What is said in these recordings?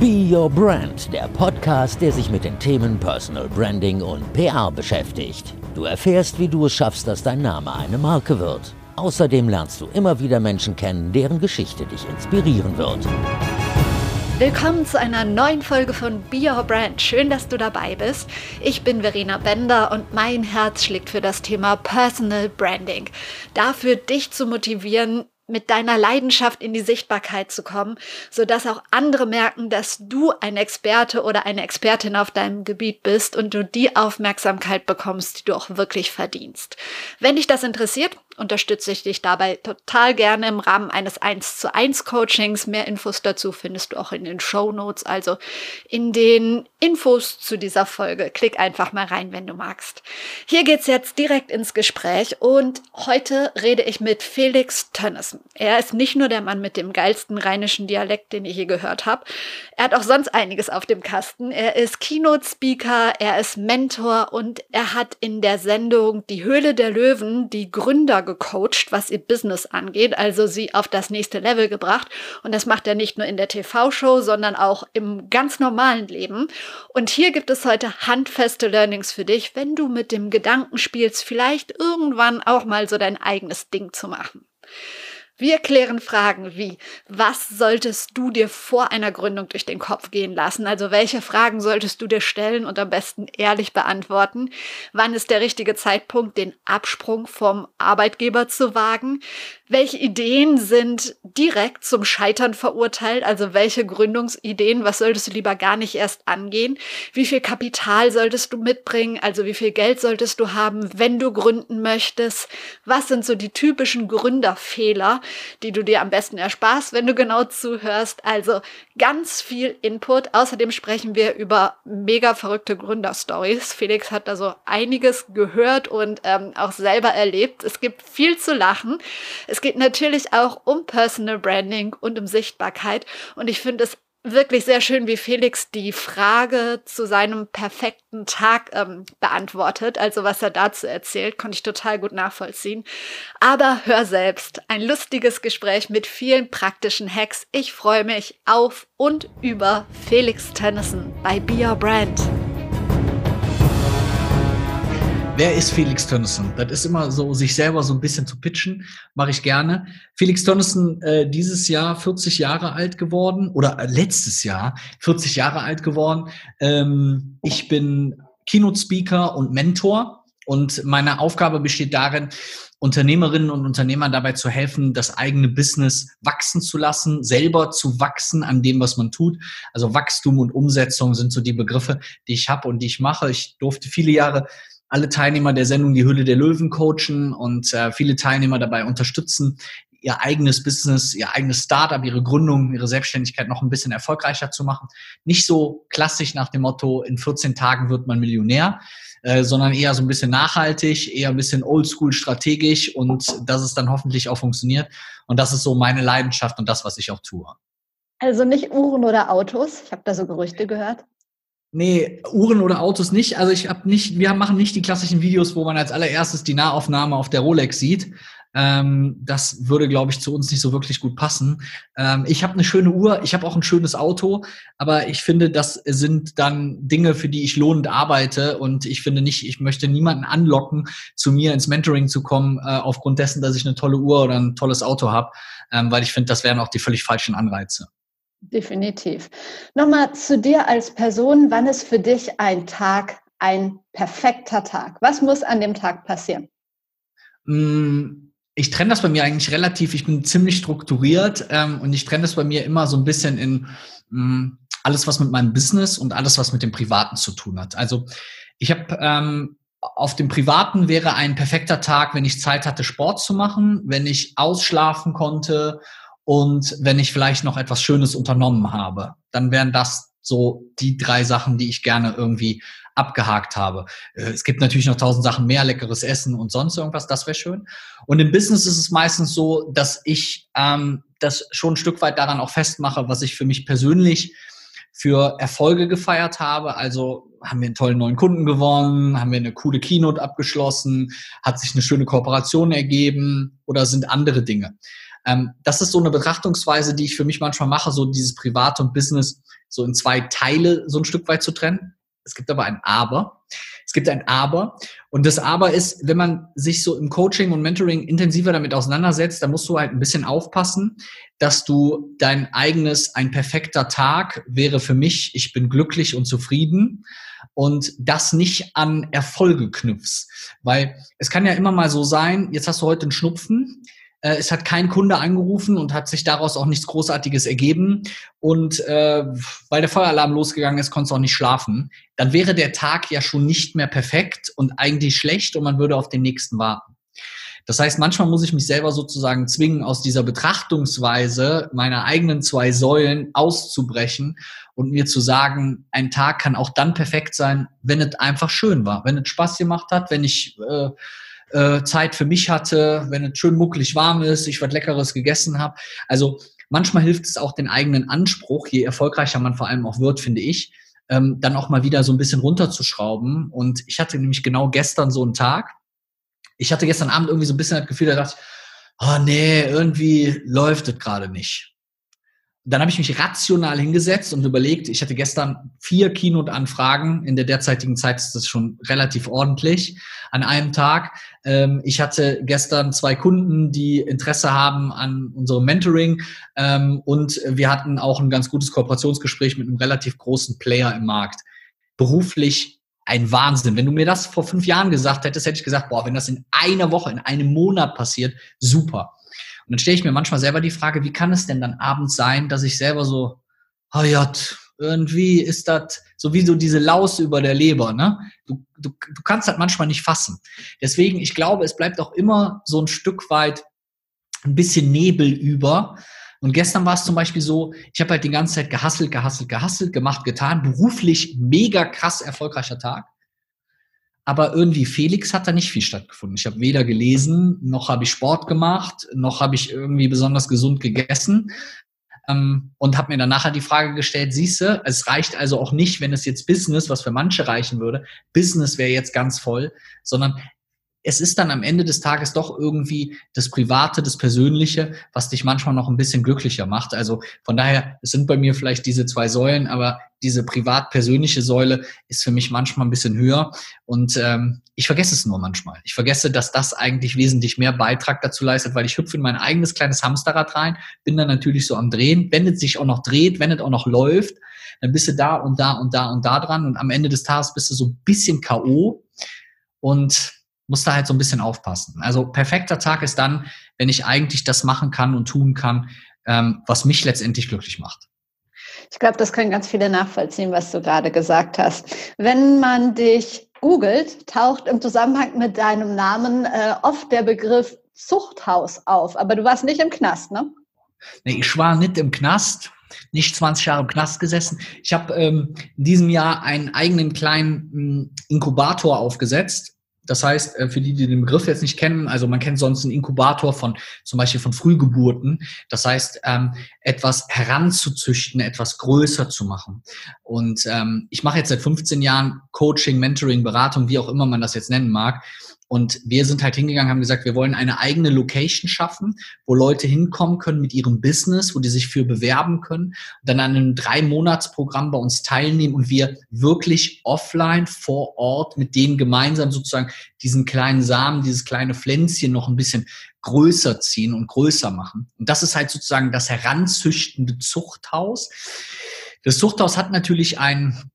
Be Your Brand, der Podcast, der sich mit den Themen Personal Branding und PR beschäftigt. Du erfährst, wie du es schaffst, dass dein Name eine Marke wird. Außerdem lernst du immer wieder Menschen kennen, deren Geschichte dich inspirieren wird. Willkommen zu einer neuen Folge von Be Your Brand. Schön, dass du dabei bist. Ich bin Verena Bender und mein Herz schlägt für das Thema Personal Branding. Dafür, dich zu motivieren, mit deiner Leidenschaft in die Sichtbarkeit zu kommen, so dass auch andere merken, dass du ein Experte oder eine Expertin auf deinem Gebiet bist und du die Aufmerksamkeit bekommst, die du auch wirklich verdienst. Wenn dich das interessiert, unterstütze ich dich dabei total gerne im Rahmen eines 1 zu 1 Coachings. Mehr Infos dazu findest du auch in den Show Notes, also in den Infos zu dieser Folge. Klick einfach mal rein, wenn du magst. Hier geht's jetzt direkt ins Gespräch und heute rede ich mit Felix Tönnissen. Er ist nicht nur der Mann mit dem geilsten rheinischen Dialekt, den ich je gehört habe. Er hat auch sonst einiges auf dem Kasten. Er ist Keynote Speaker, er ist Mentor und er hat in der Sendung Die Höhle der Löwen die Gründer gecoacht, was ihr Business angeht, also sie auf das nächste Level gebracht. Und das macht er nicht nur in der TV-Show, sondern auch im ganz normalen Leben. Und hier gibt es heute handfeste Learnings für dich, wenn du mit dem Gedanken spielst, vielleicht irgendwann auch mal so dein eigenes Ding zu machen. Wir klären Fragen wie, was solltest du dir vor einer Gründung durch den Kopf gehen lassen? Also welche Fragen solltest du dir stellen und am besten ehrlich beantworten? Wann ist der richtige Zeitpunkt, den Absprung vom Arbeitgeber zu wagen? Welche Ideen sind direkt zum Scheitern verurteilt? Also welche Gründungsideen? Was solltest du lieber gar nicht erst angehen? Wie viel Kapital solltest du mitbringen? Also wie viel Geld solltest du haben, wenn du gründen möchtest? Was sind so die typischen Gründerfehler, die du dir am besten ersparst, wenn du genau zuhörst? Also ganz viel Input. Außerdem sprechen wir über mega verrückte Gründerstories. Felix hat da so einiges gehört und ähm, auch selber erlebt. Es gibt viel zu lachen. Es es geht natürlich auch um Personal Branding und um Sichtbarkeit. Und ich finde es wirklich sehr schön, wie Felix die Frage zu seinem perfekten Tag ähm, beantwortet. Also was er dazu erzählt, konnte ich total gut nachvollziehen. Aber hör selbst, ein lustiges Gespräch mit vielen praktischen Hacks. Ich freue mich auf und über Felix Tennyson bei Be Your Brand. Wer ist Felix Tönnissen? Das ist immer so, sich selber so ein bisschen zu pitchen, mache ich gerne. Felix Tönnissen, äh, dieses Jahr 40 Jahre alt geworden oder äh, letztes Jahr 40 Jahre alt geworden. Ähm, ich bin Keynote-Speaker und Mentor und meine Aufgabe besteht darin, Unternehmerinnen und Unternehmern dabei zu helfen, das eigene Business wachsen zu lassen, selber zu wachsen an dem, was man tut. Also Wachstum und Umsetzung sind so die Begriffe, die ich habe und die ich mache. Ich durfte viele Jahre alle Teilnehmer der Sendung die Hülle der Löwen coachen und äh, viele Teilnehmer dabei unterstützen, ihr eigenes Business, ihr eigenes Startup, ihre Gründung, ihre Selbstständigkeit noch ein bisschen erfolgreicher zu machen. Nicht so klassisch nach dem Motto, in 14 Tagen wird man Millionär, äh, sondern eher so ein bisschen nachhaltig, eher ein bisschen oldschool strategisch und dass es dann hoffentlich auch funktioniert. Und das ist so meine Leidenschaft und das, was ich auch tue. Also nicht Uhren oder Autos. Ich habe da so Gerüchte gehört. Nee, Uhren oder Autos nicht. Also ich habe nicht, wir machen nicht die klassischen Videos, wo man als allererstes die Nahaufnahme auf der Rolex sieht. Ähm, das würde, glaube ich, zu uns nicht so wirklich gut passen. Ähm, ich habe eine schöne Uhr, ich habe auch ein schönes Auto, aber ich finde, das sind dann Dinge, für die ich lohnend arbeite und ich finde nicht, ich möchte niemanden anlocken, zu mir ins Mentoring zu kommen, äh, aufgrund dessen, dass ich eine tolle Uhr oder ein tolles Auto habe, ähm, weil ich finde, das wären auch die völlig falschen Anreize. Definitiv. Nochmal zu dir als Person. Wann ist für dich ein Tag ein perfekter Tag? Was muss an dem Tag passieren? Mm, ich trenne das bei mir eigentlich relativ, ich bin ziemlich strukturiert ähm, und ich trenne das bei mir immer so ein bisschen in mh, mm, alles, was mit meinem Business und alles, was mit dem Privaten zu tun hat. Also ich habe ähm, auf dem Privaten wäre ein perfekter Tag, wenn ich Zeit hatte, Sport zu machen, wenn ich ausschlafen konnte und wenn ich vielleicht noch etwas Schönes unternommen habe, dann wären das so die drei Sachen, die ich gerne irgendwie abgehakt habe. Äh, es gibt natürlich noch tausend Sachen mehr, leckeres Essen und sonst irgendwas, das wäre schön. Und im Business ist es meistens so, dass ich ähm, das schon ein Stück weit daran auch festmache, was ich für mich persönlich für Erfolge gefeiert habe. Also haben wir einen tollen neuen Kunden gewonnen, haben wir eine coole Keynote abgeschlossen, hat sich eine schöne Kooperation ergeben oder sind andere Dinge. Ähm, das ist so eine Betrachtungsweise, die ich für mich manchmal mache, so dieses Private und Business so in zwei Teile so ein Stück weit zu trennen. Es gibt aber ein Aber. Es gibt ein Aber. Und das Aber ist, wenn man sich so im Coaching und Mentoring intensiver damit auseinandersetzt, dann musst du halt ein bisschen aufpassen, dass du dein eigenes, ein perfekter Tag wäre für mich, ich bin glücklich und zufrieden und das nicht an Erfolge knüpfst. Weil es kann ja immer mal so sein, jetzt hast du heute einen Schnupfen, es hat kein Kunde angerufen und hat sich daraus auch nichts Großartiges ergeben. Und äh, weil der Feueralarm losgegangen ist, konntest du auch nicht schlafen. Dann wäre der Tag ja schon nicht mehr perfekt und eigentlich schlecht und man würde auf den nächsten warten. Das heißt, manchmal muss ich mich selber sozusagen zwingen, aus dieser Betrachtungsweise meiner eigenen zwei Säulen auszubrechen und mir zu sagen, ein Tag kann auch dann perfekt sein, wenn es einfach schön war, wenn es Spaß gemacht hat, wenn ich äh, äh, Zeit für mich hatte, wenn es schön muckelig warm ist, ich was Leckeres gegessen habe. Also manchmal hilft es auch den eigenen Anspruch, je erfolgreicher man vor allem auch wird, finde ich, ähm, dann auch mal wieder so ein bisschen runterzuschrauben. Und ich hatte nämlich genau gestern so einen Tag. Ich hatte gestern Abend irgendwie so ein bisschen das Gefühl, da dachte ich, oh nee, irgendwie läuft es gerade nicht dann habe ich mich rational hingesetzt und überlegt, ich hatte gestern vier Keynote-Anfragen. In der derzeitigen Zeit ist das schon relativ ordentlich an einem Tag. Ähm, ich hatte gestern zwei Kunden, die Interesse haben an unserem Mentoring. Ähm, und wir hatten auch ein ganz gutes Kooperationsgespräch mit einem relativ großen Player im Markt. Beruflich ein Wahnsinn. Wenn du mir das vor fünf Jahren gesagt hättest, hätte ich gesagt, boah, wenn das in einer Woche, in einem Monat passiert, super. Und dann stelle ich mir manchmal selber die Frage, wie kann es denn dann abends sein, dass ich selber so, oh ja, irgendwie ist das so wie so diese Laus über der Leber, ne? Du, du, du kannst das manchmal nicht fassen. Deswegen, ich glaube, es bleibt auch immer so ein Stück weit ein bisschen Nebel über. Und gestern war es zum Beispiel so, ich habe halt die ganze Zeit gehasselt, gehasselt, gehasselt, gemacht, getan, beruflich mega krass erfolgreicher Tag. Aber irgendwie Felix hat da nicht viel stattgefunden. Ich habe weder gelesen, noch habe ich Sport gemacht, noch habe ich irgendwie besonders gesund gegessen. Ähm, und habe mir dann nachher die Frage gestellt, siehste, es reicht also auch nicht, wenn es jetzt Business, was für manche reichen würde, Business wäre jetzt ganz voll, sondern es ist dann am Ende des Tages doch irgendwie das Private, das Persönliche, was dich manchmal noch ein bisschen glücklicher macht. Also von daher, es sind bei mir vielleicht diese zwei Säulen, aber diese privat-persönliche Säule ist für mich manchmal ein bisschen höher. Und ähm, ich vergesse es nur manchmal. Ich vergesse, dass das eigentlich wesentlich mehr Beitrag dazu leistet, weil ich hüpfe in mein eigenes kleines Hamsterrad rein, bin dann natürlich so am Drehen. Wenn es sich auch noch dreht, wenn es auch noch läuft, dann bist du da und da und da und da dran. Und am Ende des Tages bist du so ein bisschen K.O. Und muss da halt so ein bisschen aufpassen. Also perfekter Tag ist dann, wenn ich eigentlich das machen kann und tun kann, ähm, was mich letztendlich glücklich macht. Ich glaube, das können ganz viele nachvollziehen, was du gerade gesagt hast. Wenn man dich googelt, taucht im Zusammenhang mit deinem Namen äh, oft der Begriff Zuchthaus auf. Aber du warst nicht im Knast, ne? Nee, ich war nicht im Knast, nicht 20 Jahre im Knast gesessen. Ich habe ähm, in diesem Jahr einen eigenen kleinen ähm, Inkubator aufgesetzt das heißt, äh, für die, die den Begriff jetzt nicht kennen, also man kennt sonst einen Inkubator von zum Beispiel von Frühgeburten. Das heißt, ähm, etwas heranzuzüchten, etwas größer zu machen. Und ähm, ich mache jetzt seit 15 Jahren Coaching, Mentoring, Beratung, wie auch immer man das jetzt nennen mag. Und wir sind halt hingegangen, haben gesagt, wir wollen eine eigene Location schaffen, wo Leute hinkommen können mit ihrem Business, wo die sich für bewerben können, dann an einem Drei-Monats-Programm bei uns teilnehmen und wir wirklich offline vor Ort mit denen gemeinsam sozusagen diesen kleinen Samen, dieses kleine Pflänzchen noch ein bisschen größer ziehen und größer machen. Und das ist halt sozusagen das heranzüchtende Zuchthaus. Das Zuchthaus hat natürlich ein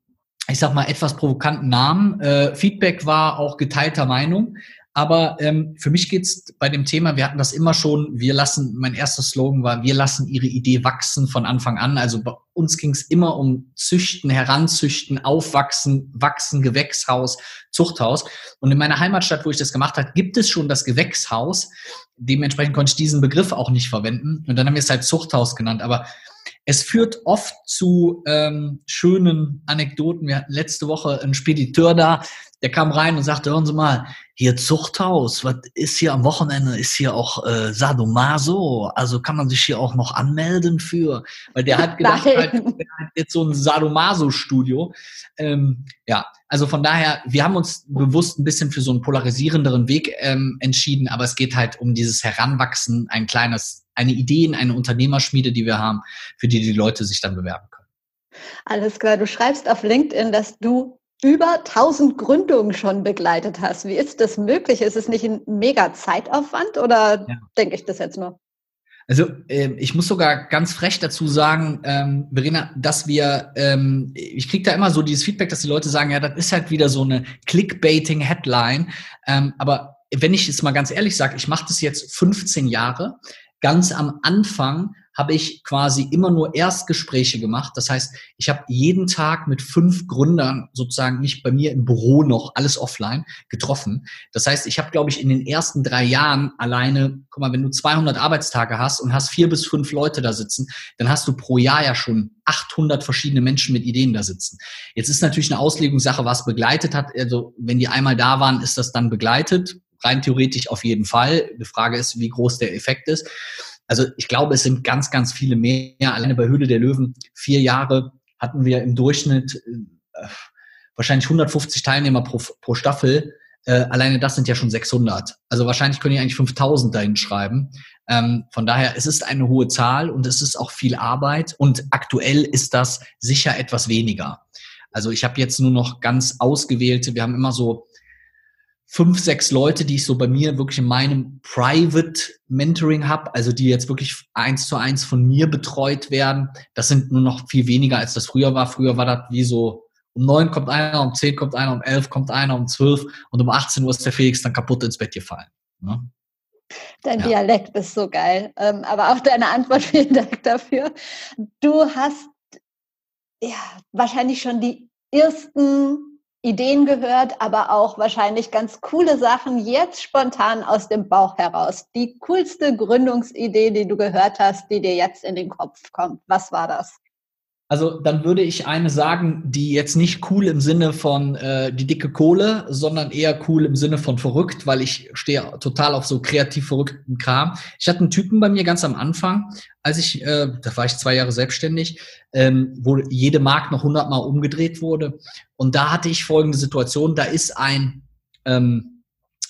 ich sag mal, etwas provokanten Namen. Äh, Feedback war auch geteilter Meinung. Aber ähm, für mich geht's bei dem Thema, wir hatten das immer schon, wir lassen, mein erster Slogan war, wir lassen ihre Idee wachsen von Anfang an. Also bei uns ging's immer um Züchten, Heranzüchten, Aufwachsen, Wachsen, Gewächshaus, Zuchthaus. Und in meiner Heimatstadt, wo ich das gemacht habe, gibt es schon das Gewächshaus. Dementsprechend konnte ich diesen Begriff auch nicht verwenden. Und dann haben wir es halt Zuchthaus genannt. Aber es führt oft zu ähm, schönen Anekdoten. Wir hatten letzte Woche einen Spediteur da, der kam rein und sagte, hören Sie mal, hier Zuchthaus, was ist hier am Wochenende, ist hier auch äh, Sadomaso, also kann man sich hier auch noch anmelden für, weil der hat gedacht, halt, der hat jetzt so ein Sadomaso-Studio. Ähm, ja, also von daher, wir haben uns bewusst ein bisschen für so einen polarisierenderen Weg ähm, entschieden, aber es geht halt um dieses Heranwachsen, ein kleines eine Idee in eine Unternehmerschmiede, die wir haben, für die die Leute sich dann bewerben können. Alles klar. Du schreibst auf LinkedIn, dass du über 1000 Gründungen schon begleitet hast. Wie ist das möglich? Ist es nicht ein mega Zeitaufwand oder ja. denke ich das jetzt nur? Also äh, ich muss sogar ganz frech dazu sagen, ähm, Verena, dass wir, ähm, ich kriege da immer so dieses Feedback, dass die Leute sagen, ja, das ist halt wieder so eine Clickbaiting-Headline. Ähm, aber wenn ich es mal ganz ehrlich sage, ich mache das jetzt 15 Jahre. Ganz am Anfang habe ich quasi immer nur Erstgespräche gemacht. Das heißt, ich habe jeden Tag mit fünf Gründern sozusagen mich bei mir im Büro noch, alles offline, getroffen. Das heißt, ich habe, glaube ich, in den ersten drei Jahren alleine, guck mal, wenn du 200 Arbeitstage hast und hast vier bis fünf Leute da sitzen, dann hast du pro Jahr ja schon 800 verschiedene Menschen mit Ideen da sitzen. Jetzt ist natürlich eine Auslegungssache, was begleitet hat. Also wenn die einmal da waren, ist das dann begleitet. Rein theoretisch auf jeden Fall. Die Frage ist, wie groß der Effekt ist. Also ich glaube, es sind ganz, ganz viele mehr. Alleine bei Höhle der Löwen, vier Jahre hatten wir im Durchschnitt äh, wahrscheinlich 150 Teilnehmer pro, pro Staffel. Äh, alleine das sind ja schon 600. Also wahrscheinlich können die eigentlich 5000 dahin schreiben. Ähm, von daher, es ist eine hohe Zahl und es ist auch viel Arbeit und aktuell ist das sicher etwas weniger. Also ich habe jetzt nur noch ganz ausgewählte, wir haben immer so fünf, sechs Leute, die ich so bei mir wirklich in meinem Private Mentoring habe, also die jetzt wirklich eins zu eins von mir betreut werden. Das sind nur noch viel weniger, als das früher war. Früher war das wie so, um neun kommt einer, um zehn kommt einer, um elf kommt einer, um zwölf und um 18 Uhr ist der Felix dann kaputt ins Bett gefallen. Ne? Dein ja. Dialekt ist so geil. Ähm, aber auch deine Antwort, vielen Dank dafür. Du hast ja wahrscheinlich schon die ersten Ideen gehört, aber auch wahrscheinlich ganz coole Sachen jetzt spontan aus dem Bauch heraus. Die coolste Gründungsidee, die du gehört hast, die dir jetzt in den Kopf kommt. Was war das? Also dann würde ich eine sagen, die jetzt nicht cool im Sinne von äh, die dicke Kohle, sondern eher cool im Sinne von verrückt, weil ich stehe total auf so kreativ verrückten Kram. Ich hatte einen Typen bei mir ganz am Anfang, als ich, äh, da war ich zwei Jahre selbstständig, ähm, wo jede Mark noch hundertmal umgedreht wurde. Und da hatte ich folgende Situation, da ist ein ähm,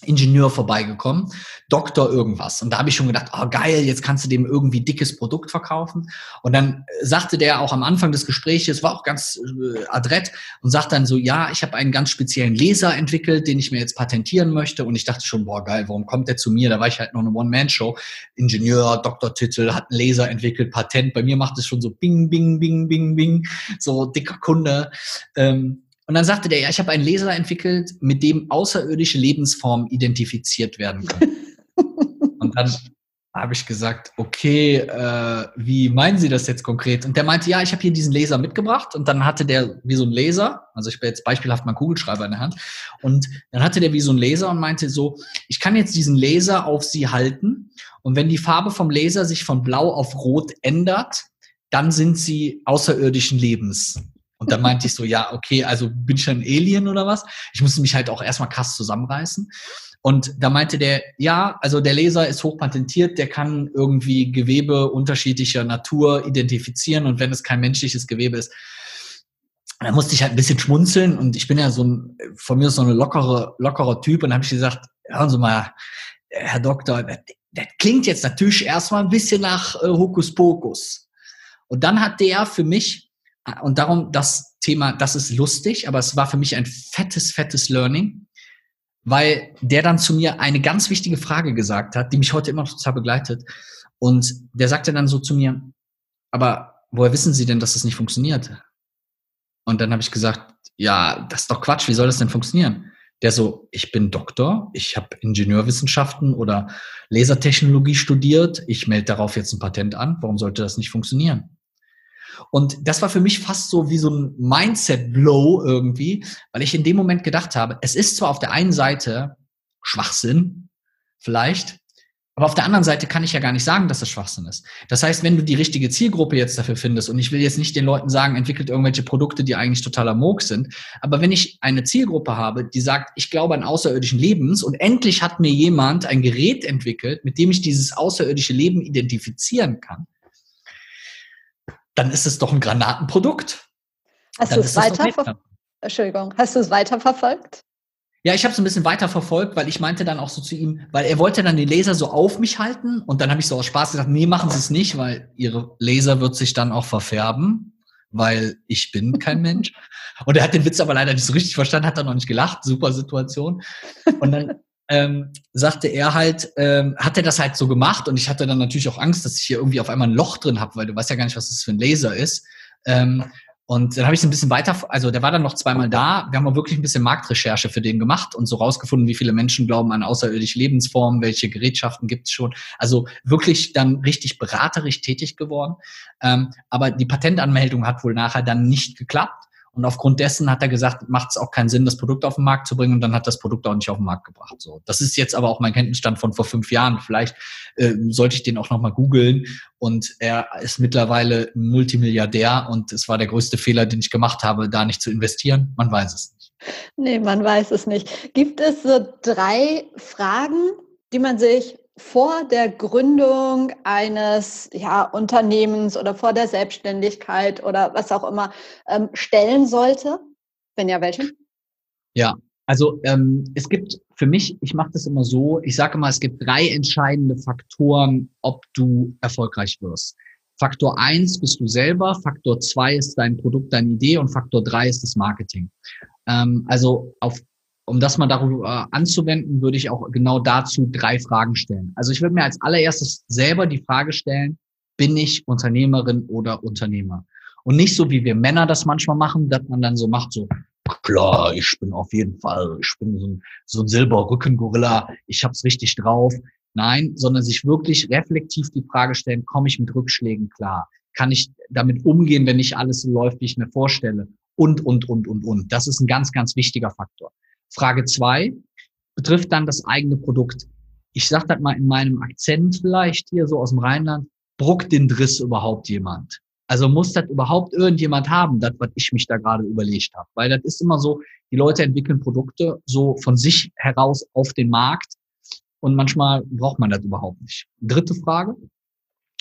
Ingenieur vorbeigekommen, Doktor irgendwas. Und da habe ich schon gedacht, oh geil, jetzt kannst du dem irgendwie dickes Produkt verkaufen. Und dann sagte der auch am Anfang des Gesprächs, war auch ganz äh, adrett und sagt dann so, ja, ich habe einen ganz speziellen Laser entwickelt, den ich mir jetzt patentieren möchte. Und ich dachte schon, boah geil, warum kommt der zu mir? Da war ich halt noch eine One-Man-Show. Ingenieur, Doktortitel, hat einen Laser entwickelt, Patent. Bei mir macht es schon so bing, bing, bing, bing, bing, so dicker Kunde. Ähm, und dann sagte der, ja, ich habe einen Laser entwickelt, mit dem außerirdische Lebensformen identifiziert werden können. und dann habe ich gesagt, okay, äh, wie meinen Sie das jetzt konkret? Und der meinte, ja, ich habe hier diesen Laser mitgebracht und dann hatte der wie so ein Laser, also ich bin jetzt beispielhaft mal Kugelschreiber in der Hand, und dann hatte der wie so ein Laser und meinte so, ich kann jetzt diesen Laser auf Sie halten und wenn die Farbe vom Laser sich von blau auf rot ändert, dann sind Sie außerirdischen Lebens. Und dann meinte ich so, ja, okay, also bin ich ein Alien oder was? Ich musste mich halt auch erstmal krass zusammenreißen. Und da meinte der, ja, also der Laser ist hochpatentiert, der kann irgendwie Gewebe unterschiedlicher Natur identifizieren und wenn es kein menschliches Gewebe ist, da musste ich halt ein bisschen schmunzeln und ich bin ja so ein, von mir so eine lockere, lockerer Typ und dann habe ich gesagt, hören Sie mal, Herr Doktor, das, das klingt jetzt natürlich erstmal ein bisschen nach äh, Hokuspokus. Und dann hat der für mich und darum das Thema, das ist lustig, aber es war für mich ein fettes, fettes Learning, weil der dann zu mir eine ganz wichtige Frage gesagt hat, die mich heute immer noch total begleitet. Und der sagte dann so zu mir, aber woher wissen Sie denn, dass das nicht funktioniert? Und dann habe ich gesagt, ja, das ist doch Quatsch, wie soll das denn funktionieren? Der so, ich bin Doktor, ich habe Ingenieurwissenschaften oder Lasertechnologie studiert, ich melde darauf jetzt ein Patent an, warum sollte das nicht funktionieren? Und das war für mich fast so wie so ein Mindset-Blow irgendwie, weil ich in dem Moment gedacht habe, es ist zwar auf der einen Seite Schwachsinn, vielleicht, aber auf der anderen Seite kann ich ja gar nicht sagen, dass es Schwachsinn ist. Das heißt, wenn du die richtige Zielgruppe jetzt dafür findest, und ich will jetzt nicht den Leuten sagen, entwickelt irgendwelche Produkte, die eigentlich totaler Moog sind, aber wenn ich eine Zielgruppe habe, die sagt, ich glaube an außerirdischen Lebens und endlich hat mir jemand ein Gerät entwickelt, mit dem ich dieses außerirdische Leben identifizieren kann, dann ist es doch ein Granatenprodukt. Hast du es weiter Entschuldigung, hast du es weiterverfolgt? Ja, ich habe es ein bisschen weiter verfolgt, weil ich meinte dann auch so zu ihm, weil er wollte dann den Laser so auf mich halten und dann habe ich so aus Spaß gesagt, nee, machen Sie es nicht, weil Ihre Laser wird sich dann auch verfärben, weil ich bin kein Mensch. Und er hat den Witz aber leider nicht so richtig verstanden, hat er noch nicht gelacht, super Situation. Und dann ähm, sagte er halt, ähm, hat er das halt so gemacht und ich hatte dann natürlich auch Angst, dass ich hier irgendwie auf einmal ein Loch drin habe, weil du weißt ja gar nicht, was das für ein Laser ist. Ähm, und dann habe ich es ein bisschen weiter, also der war dann noch zweimal da. Wir haben auch wirklich ein bisschen Marktrecherche für den gemacht und so rausgefunden, wie viele Menschen glauben an außerirdische Lebensformen, welche Gerätschaften gibt es schon. Also wirklich dann richtig beraterisch tätig geworden. Ähm, aber die Patentanmeldung hat wohl nachher dann nicht geklappt. Und aufgrund dessen hat er gesagt, macht es auch keinen Sinn, das Produkt auf den Markt zu bringen. Und dann hat das Produkt auch nicht auf den Markt gebracht. So, das ist jetzt aber auch mein Kenntnisstand von vor fünf Jahren. Vielleicht äh, sollte ich den auch nochmal googeln. Und er ist mittlerweile Multimilliardär. Und es war der größte Fehler, den ich gemacht habe, da nicht zu investieren. Man weiß es nicht. Nee, man weiß es nicht. Gibt es so drei Fragen, die man sich vor der Gründung eines ja, Unternehmens oder vor der Selbstständigkeit oder was auch immer ähm, stellen sollte? Wenn ja, welche? Ja, also ähm, es gibt für mich, ich mache das immer so, ich sage immer, es gibt drei entscheidende Faktoren, ob du erfolgreich wirst. Faktor eins bist du selber, Faktor zwei ist dein Produkt, deine Idee und Faktor drei ist das Marketing. Ähm, also auf um das mal darüber anzuwenden, würde ich auch genau dazu drei Fragen stellen. Also ich würde mir als allererstes selber die Frage stellen, bin ich Unternehmerin oder Unternehmer? Und nicht so, wie wir Männer das manchmal machen, dass man dann so macht, so, klar, ich bin auf jeden Fall, ich bin so ein, so ein Silberrückengorilla, ich hab's richtig drauf. Nein, sondern sich wirklich reflektiv die Frage stellen, komme ich mit Rückschlägen klar? Kann ich damit umgehen, wenn nicht alles so läuft, wie ich mir vorstelle? Und, und, und, und, und. Das ist ein ganz, ganz wichtiger Faktor. Frage zwei betrifft dann das eigene Produkt. Ich sage das mal in meinem Akzent vielleicht hier so aus dem Rheinland, bruckt den Driss überhaupt jemand? Also muss das überhaupt irgendjemand haben, das, was ich mich da gerade überlegt habe? Weil das ist immer so, die Leute entwickeln Produkte so von sich heraus auf den Markt und manchmal braucht man das überhaupt nicht. Dritte Frage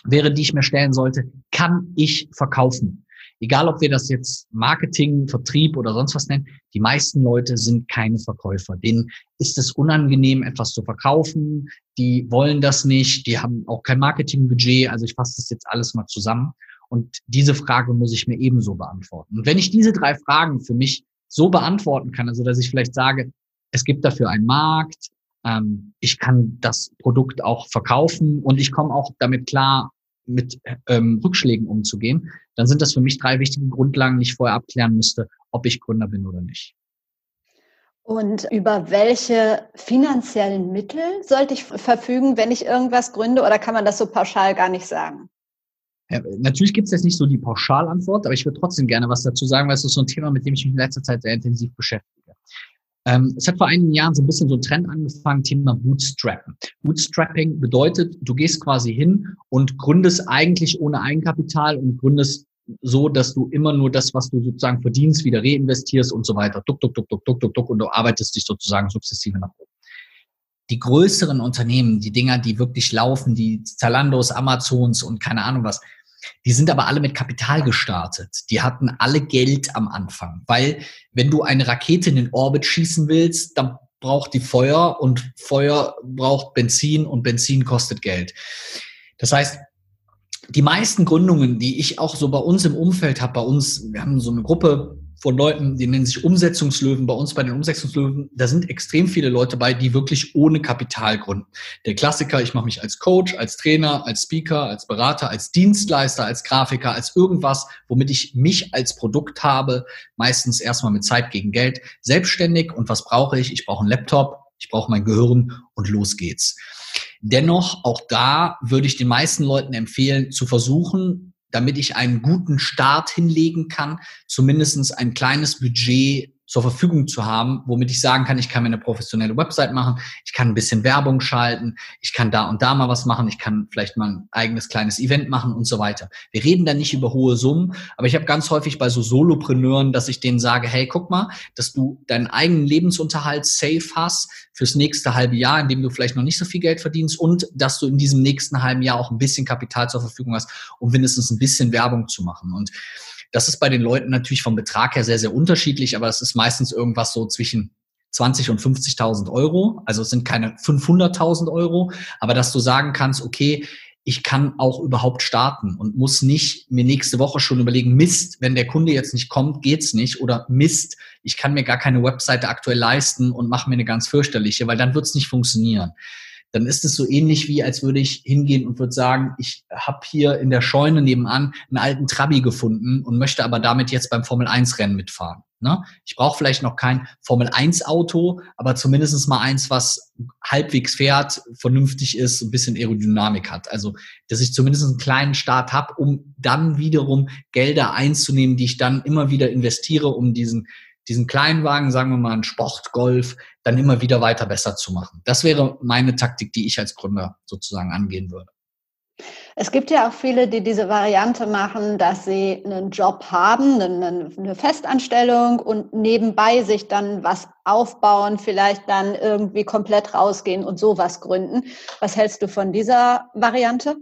wäre, die ich mir stellen sollte, kann ich verkaufen? Egal ob wir das jetzt Marketing, Vertrieb oder sonst was nennen, die meisten Leute sind keine Verkäufer. Denen ist es unangenehm, etwas zu verkaufen. Die wollen das nicht. Die haben auch kein Marketingbudget. Also ich fasse das jetzt alles mal zusammen. Und diese Frage muss ich mir ebenso beantworten. Und wenn ich diese drei Fragen für mich so beantworten kann, also dass ich vielleicht sage, es gibt dafür einen Markt, ähm, ich kann das Produkt auch verkaufen und ich komme auch damit klar, mit ähm, Rückschlägen umzugehen, dann sind das für mich drei wichtige Grundlagen, die ich vorher abklären müsste, ob ich Gründer bin oder nicht. Und über welche finanziellen Mittel sollte ich verfügen, wenn ich irgendwas gründe, oder kann man das so pauschal gar nicht sagen? Ja, natürlich gibt es jetzt nicht so die Pauschalantwort, aber ich würde trotzdem gerne was dazu sagen, weil es ist so ein Thema, mit dem ich mich in letzter Zeit sehr intensiv beschäftige. Ähm, es hat vor einigen Jahren so ein bisschen so ein Trend angefangen, Thema Bootstrappen. Bootstrapping bedeutet, du gehst quasi hin und gründest eigentlich ohne Eigenkapital und gründest so, dass du immer nur das, was du sozusagen verdienst, wieder reinvestierst und so weiter. Duck, duck, duck, duck, duck, duck, duck und du arbeitest dich sozusagen sukzessive nach oben. Die größeren Unternehmen, die Dinger, die wirklich laufen, die Zalandos, Amazons und keine Ahnung was, die sind aber alle mit Kapital gestartet. Die hatten alle Geld am Anfang, weil wenn du eine Rakete in den Orbit schießen willst, dann braucht die Feuer und Feuer braucht Benzin und Benzin kostet Geld. Das heißt, die meisten Gründungen, die ich auch so bei uns im Umfeld habe, bei uns, wir haben so eine Gruppe, von Leuten, die nennen sich Umsetzungslöwen. Bei uns bei den Umsetzungslöwen, da sind extrem viele Leute bei, die wirklich ohne Kapital gründen. Der Klassiker, ich mache mich als Coach, als Trainer, als Speaker, als Berater, als Dienstleister, als Grafiker, als irgendwas, womit ich mich als Produkt habe, meistens erstmal mit Zeit gegen Geld, selbstständig. Und was brauche ich? Ich brauche einen Laptop, ich brauche mein Gehirn und los geht's. Dennoch, auch da würde ich den meisten Leuten empfehlen, zu versuchen, damit ich einen guten Start hinlegen kann, zumindestens ein kleines Budget zur Verfügung zu haben, womit ich sagen kann, ich kann mir eine professionelle Website machen, ich kann ein bisschen Werbung schalten, ich kann da und da mal was machen, ich kann vielleicht mal ein eigenes kleines Event machen und so weiter. Wir reden da nicht über hohe Summen, aber ich habe ganz häufig bei so Solopreneuren, dass ich denen sage, hey, guck mal, dass du deinen eigenen Lebensunterhalt safe hast fürs nächste halbe Jahr, in dem du vielleicht noch nicht so viel Geld verdienst und dass du in diesem nächsten halben Jahr auch ein bisschen Kapital zur Verfügung hast, um mindestens ein bisschen Werbung zu machen. Und das ist bei den Leuten natürlich vom Betrag her sehr, sehr unterschiedlich, aber es ist meistens irgendwas so zwischen 20 und 50.000 Euro. Also es sind keine 500.000 Euro, aber dass du sagen kannst, okay, ich kann auch überhaupt starten und muss nicht mir nächste Woche schon überlegen, Mist, wenn der Kunde jetzt nicht kommt, geht's nicht oder Mist, ich kann mir gar keine Webseite aktuell leisten und mache mir eine ganz fürchterliche, weil dann wird's nicht funktionieren dann ist es so ähnlich wie, als würde ich hingehen und würde sagen, ich habe hier in der Scheune nebenan einen alten Trabi gefunden und möchte aber damit jetzt beim Formel-1-Rennen mitfahren. Ne? Ich brauche vielleicht noch kein Formel-1-Auto, aber zumindest mal eins, was halbwegs fährt, vernünftig ist, ein bisschen Aerodynamik hat. Also, dass ich zumindest einen kleinen Start habe, um dann wiederum Gelder einzunehmen, die ich dann immer wieder investiere, um diesen diesen kleinen Wagen, sagen wir mal einen Sportgolf, dann immer wieder weiter besser zu machen. Das wäre meine Taktik, die ich als Gründer sozusagen angehen würde. Es gibt ja auch viele, die diese Variante machen, dass sie einen Job haben, eine, eine, Festanstellung und nebenbei sich dann was aufbauen, vielleicht dann irgendwie komplett rausgehen und sowas gründen. Was hältst du von dieser Variante?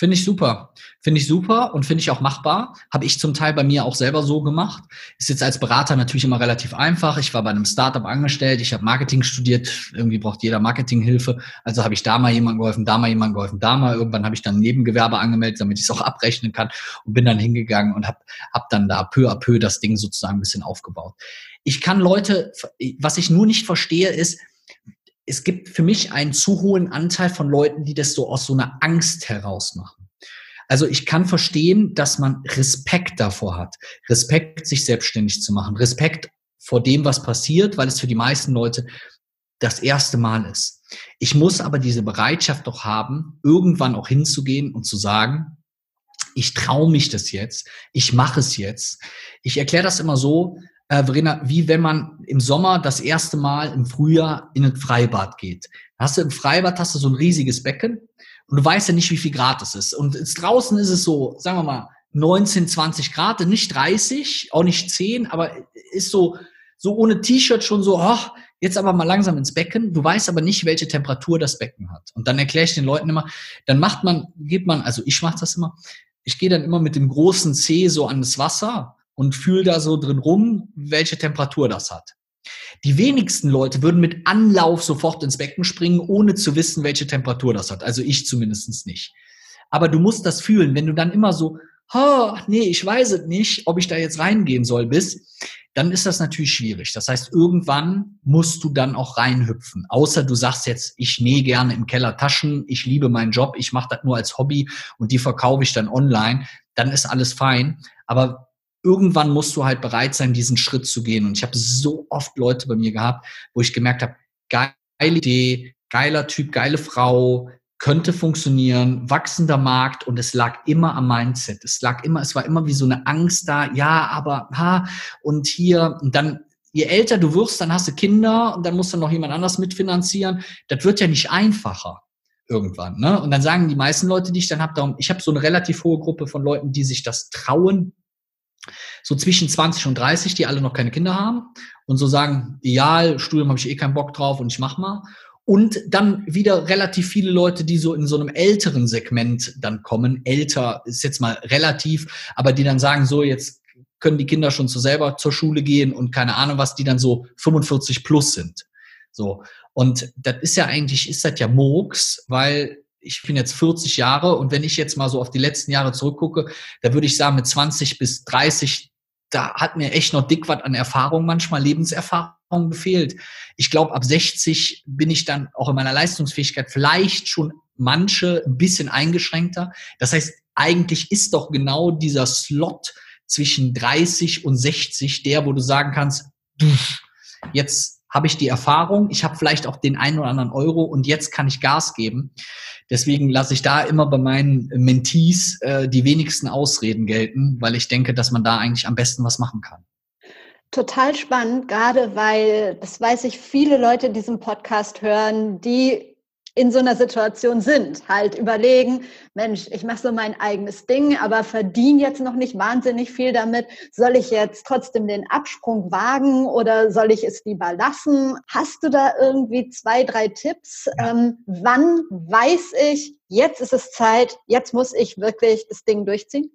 Finde ich super. Finde ich super und finde ich auch machbar. Habe ich zum Teil bei mir auch selber so gemacht. Ist jetzt als Berater natürlich immer relativ einfach. Ich war bei einem Startup angestellt, ich habe Marketing studiert, irgendwie braucht jeder Marketinghilfe. Also habe ich da mal jemandem geholfen, da mal jemandem geholfen, da mal. Irgendwann habe ich dann Nebengewerbe angemeldet, damit ich es auch abrechnen kann und bin dann hingegangen und habe hab dann da peu à peu das Ding sozusagen ein bisschen aufgebaut. Ich kann Leute, was ich nur nicht verstehe, ist, es gibt für mich einen zu hohen Anteil von Leuten, die das so aus so einer Angst heraus machen. Also ich kann verstehen, dass man Respekt davor hat. Respekt, sich selbstständig zu machen. Respekt vor dem, was passiert, weil es für die meisten Leute das erste Mal ist. Ich muss aber diese Bereitschaft doch haben, irgendwann auch hinzugehen und zu sagen, ich traue mich das jetzt, ich mache es jetzt. Ich erkläre das immer so, äh, Verena, wie wenn man im Sommer das erste Mal im Frühjahr in ein Freibad geht. Hast du im Freibad hast du so ein riesiges Becken und du weißt ja nicht, wie viel Grad es ist. Und jetzt draußen ist es so, sagen wir mal, 19, 20 Grad, nicht 30, auch nicht 10, aber ist so, so ohne T-Shirt schon so, oh, jetzt aber mal langsam ins Becken. Du weißt aber nicht, welche Temperatur das Becken hat. Und dann erkläre ich den Leuten immer, dann macht man, geht man, also ich mache das immer, ich gehe dann immer mit dem großen C so an das Wasser und fühle da so drin rum, welche Temperatur das hat. Die wenigsten Leute würden mit Anlauf sofort ins Becken springen, ohne zu wissen, welche Temperatur das hat. Also ich zumindest nicht. Aber du musst das fühlen. Wenn du dann immer so, oh, nee, ich weiß es nicht, ob ich da jetzt reingehen soll, bist, dann ist das natürlich schwierig. Das heißt, irgendwann musst du dann auch reinhüpfen. Außer du sagst jetzt, ich nähe gerne im Keller Taschen, ich liebe meinen Job, ich mache das nur als Hobby und die verkaufe ich dann online, dann ist alles fein. Aber irgendwann musst du halt bereit sein, diesen Schritt zu gehen. Und ich habe so oft Leute bei mir gehabt, wo ich gemerkt habe, geile Idee, geiler Typ, geile Frau, könnte funktionieren, wachsender Markt und es lag immer am Mindset. Es lag immer, es war immer wie so eine Angst da, ja, aber ha, und hier, und dann, je älter du wirst, dann hast du Kinder und dann musst du noch jemand anders mitfinanzieren. Das wird ja nicht einfacher irgendwann. Ne? Und dann sagen die meisten Leute, die ich dann habe, darum, ich habe so eine relativ hohe Gruppe von Leuten, die sich das trauen, so zwischen 20 und 30, die alle noch keine Kinder haben und so sagen, ideal, Studium habe ich eh keinen Bock drauf und ich mach mal. Und dann wieder relativ viele Leute, die so in so einem älteren Segment dann kommen. Älter ist jetzt mal relativ, aber die dann sagen, so jetzt können die Kinder schon zu selber zur Schule gehen und keine Ahnung was, die dann so 45 plus sind. So. Und das ist ja eigentlich, ist das ja Murks, weil ich bin jetzt 40 Jahre und wenn ich jetzt mal so auf die letzten Jahre zurückgucke, da würde ich sagen, mit 20 bis 30, da hat mir echt noch dick was an Erfahrung, manchmal Lebenserfahrung gefehlt. Ich glaube, ab 60 bin ich dann auch in meiner Leistungsfähigkeit vielleicht schon manche ein bisschen eingeschränkter. Das heißt, eigentlich ist doch genau dieser Slot zwischen 30 und 60 der, wo du sagen kannst, jetzt habe ich die Erfahrung, ich habe vielleicht auch den einen oder anderen Euro und jetzt kann ich Gas geben. Deswegen lasse ich da immer bei meinen Mentees äh, die wenigsten Ausreden gelten, weil ich denke, dass man da eigentlich am besten was machen kann. Total spannend, gerade weil, das weiß ich, viele Leute diesen Podcast hören, die in so einer Situation sind, halt überlegen, Mensch, ich mache so mein eigenes Ding, aber verdiene jetzt noch nicht wahnsinnig viel damit. Soll ich jetzt trotzdem den Absprung wagen oder soll ich es lieber lassen? Hast du da irgendwie zwei, drei Tipps? Ja. Ähm, wann weiß ich, jetzt ist es Zeit, jetzt muss ich wirklich das Ding durchziehen?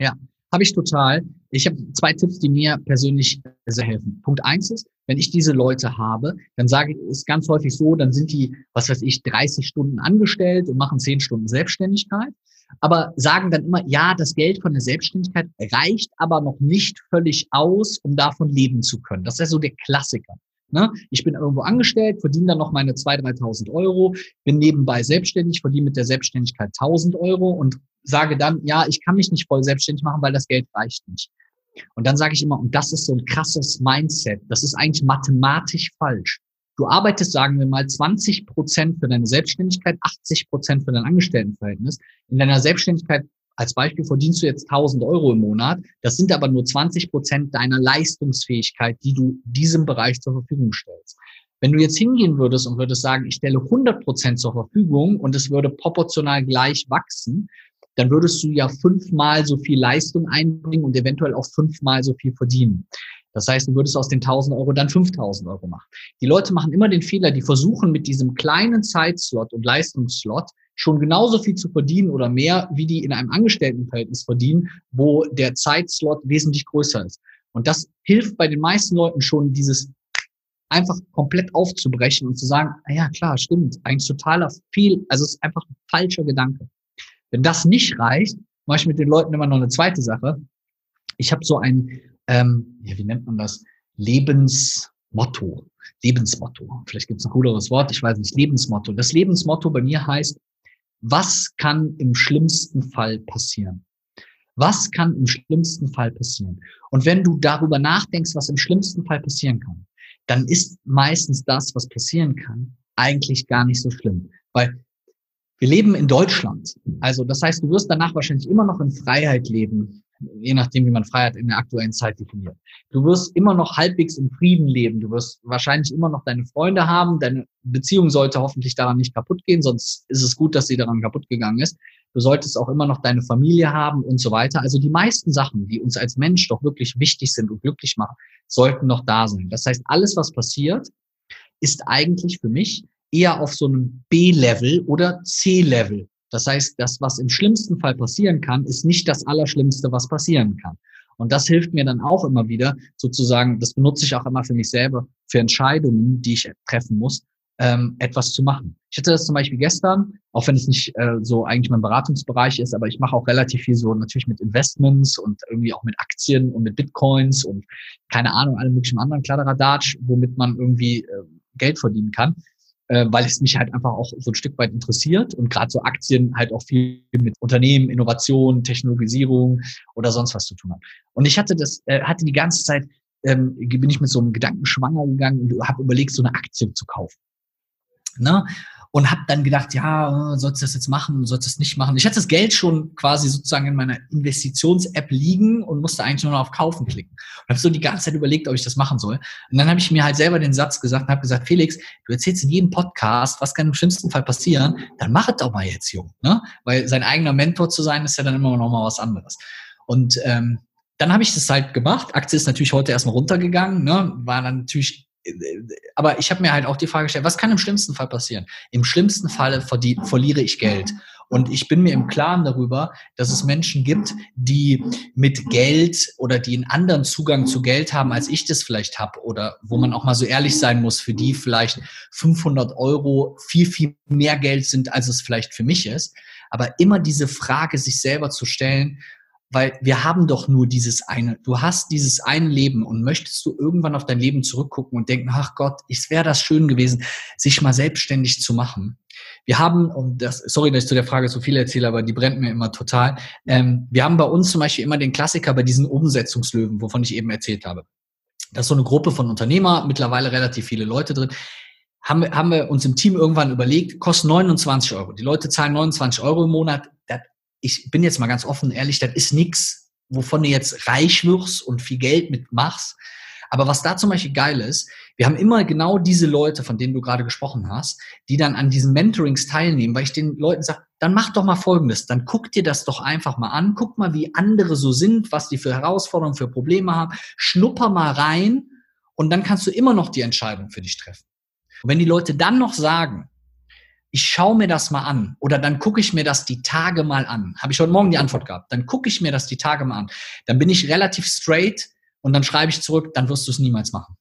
Ja, habe ich total. Ich habe zwei Tipps, die mir persönlich sehr helfen. Punkt eins ist, wenn ich diese Leute habe, dann sage ich, ist ganz häufig so, dann sind die, was weiß ich, 30 Stunden angestellt und machen 10 Stunden Selbstständigkeit, aber sagen dann immer, ja, das Geld von der Selbstständigkeit reicht aber noch nicht völlig aus, um davon leben zu können. Das ist so der Klassiker. Ne? Ich bin irgendwo angestellt, verdiene dann noch meine 2.000, 3.000 Euro, bin nebenbei selbstständig, verdiene mit der Selbstständigkeit 1.000 Euro und sage dann, ja, ich kann mich nicht voll selbstständig machen, weil das Geld reicht nicht. Und dann sage ich immer, und das ist so ein krasses Mindset, das ist eigentlich mathematisch falsch. Du arbeitest, sagen wir mal, 20 Prozent für deine Selbstständigkeit, 80 Prozent für dein Angestelltenverhältnis. In deiner Selbstständigkeit als Beispiel verdienst du jetzt 1000 Euro im Monat. Das sind aber nur 20 Prozent deiner Leistungsfähigkeit, die du diesem Bereich zur Verfügung stellst. Wenn du jetzt hingehen würdest und würdest sagen, ich stelle 100 Prozent zur Verfügung und es würde proportional gleich wachsen, dann würdest du ja fünfmal so viel Leistung einbringen und eventuell auch fünfmal so viel verdienen. Das heißt, du würdest aus den 1000 Euro dann 5000 Euro machen. Die Leute machen immer den Fehler, die versuchen mit diesem kleinen Zeitslot und Leistungsslot schon genauso viel zu verdienen oder mehr, wie die in einem Angestelltenverhältnis verdienen, wo der Zeitslot wesentlich größer ist. Und das hilft bei den meisten Leuten schon, dieses einfach komplett aufzubrechen und zu sagen, ah ja, klar, stimmt, eigentlich totaler viel, also es ist einfach ein falscher Gedanke. Wenn das nicht reicht, mache ich mit den Leuten immer noch eine zweite Sache. Ich habe so ein, ähm, ja, wie nennt man das? Lebensmotto. Lebensmotto. Vielleicht gibt es ein cooleres Wort, ich weiß nicht. Lebensmotto. Das Lebensmotto bei mir heißt, was kann im schlimmsten Fall passieren? Was kann im schlimmsten Fall passieren? Und wenn du darüber nachdenkst, was im schlimmsten Fall passieren kann, dann ist meistens das, was passieren kann, eigentlich gar nicht so schlimm. Weil wir leben in Deutschland. Also das heißt, du wirst danach wahrscheinlich immer noch in Freiheit leben je nachdem, wie man Freiheit in der aktuellen Zeit definiert. Du wirst immer noch halbwegs im Frieden leben. Du wirst wahrscheinlich immer noch deine Freunde haben. Deine Beziehung sollte hoffentlich daran nicht kaputt gehen, sonst ist es gut, dass sie daran kaputt gegangen ist. Du solltest auch immer noch deine Familie haben und so weiter. Also die meisten Sachen, die uns als Mensch doch wirklich wichtig sind und glücklich machen, sollten noch da sein. Das heißt, alles, was passiert, ist eigentlich für mich eher auf so einem B-Level oder C-Level. Das heißt, das, was im schlimmsten Fall passieren kann, ist nicht das Allerschlimmste, was passieren kann. Und das hilft mir dann auch immer wieder, sozusagen, das benutze ich auch immer für mich selber, für Entscheidungen, die ich treffen muss, ähm, etwas zu machen. Ich hatte das zum Beispiel gestern, auch wenn es nicht äh, so eigentlich mein Beratungsbereich ist, aber ich mache auch relativ viel so natürlich mit Investments und irgendwie auch mit Aktien und mit Bitcoins und keine Ahnung, allem möglichen anderen Kladderadatsch, womit man irgendwie äh, Geld verdienen kann äh, weil es mich halt einfach auch so ein Stück weit interessiert und gerade so Aktien halt auch viel mit Unternehmen, Innovation, Technologisierung oder sonst was zu tun hat. Und ich hatte das, äh, hatte die ganze Zeit, ähm, bin ich mit so einem Gedanken schwanger gegangen und habe überlegt, so eine Aktie zu kaufen. Ne? Und habe dann gedacht, ja, sollst du das jetzt machen, sollst du das nicht machen. Ich hatte das Geld schon quasi sozusagen in meiner Investitions-App liegen und musste eigentlich nur noch auf Kaufen klicken. Und habe so die ganze Zeit überlegt, ob ich das machen soll. Und dann habe ich mir halt selber den Satz gesagt und habe gesagt, Felix, du erzählst in jedem Podcast, was kann im schlimmsten Fall passieren, dann mach es doch mal jetzt, Jung. Ne? Weil sein eigener Mentor zu sein, ist ja dann immer noch mal was anderes. Und ähm, dann habe ich das halt gemacht. Aktie ist natürlich heute erstmal runtergegangen, ne? war dann natürlich aber ich habe mir halt auch die Frage gestellt, was kann im schlimmsten Fall passieren? Im schlimmsten Falle verliere ich Geld. Und ich bin mir im Klaren darüber, dass es Menschen gibt, die mit Geld oder die einen anderen Zugang zu Geld haben, als ich das vielleicht habe. Oder wo man auch mal so ehrlich sein muss, für die vielleicht 500 Euro viel, viel mehr Geld sind, als es vielleicht für mich ist. Aber immer diese Frage sich selber zu stellen, weil wir haben doch nur dieses eine. Du hast dieses eine Leben und möchtest du irgendwann auf dein Leben zurückgucken und denken, ach Gott, es wäre das schön gewesen, sich mal selbstständig zu machen. Wir haben, und das, sorry, dass ich zu der Frage so viel erzähle, aber die brennt mir immer total. Ähm, wir haben bei uns zum Beispiel immer den Klassiker bei diesen Umsetzungslöwen, wovon ich eben erzählt habe. Das ist so eine Gruppe von Unternehmer, mittlerweile relativ viele Leute drin. Haben wir, haben wir uns im Team irgendwann überlegt, kostet 29 Euro. Die Leute zahlen 29 Euro im Monat. Das ich bin jetzt mal ganz offen ehrlich, das ist nichts, wovon du jetzt reich wirst und viel Geld mitmachst. Aber was da zum Beispiel geil ist, wir haben immer genau diese Leute, von denen du gerade gesprochen hast, die dann an diesen Mentorings teilnehmen, weil ich den Leuten sage, dann mach doch mal Folgendes, dann guck dir das doch einfach mal an, guck mal, wie andere so sind, was die für Herausforderungen, für Probleme haben, schnupper mal rein und dann kannst du immer noch die Entscheidung für dich treffen. Und wenn die Leute dann noch sagen, ich schaue mir das mal an oder dann gucke ich mir das die Tage mal an. Habe ich heute Morgen die Antwort gehabt. Dann gucke ich mir das die Tage mal an. Dann bin ich relativ straight und dann schreibe ich zurück, dann wirst du es niemals machen.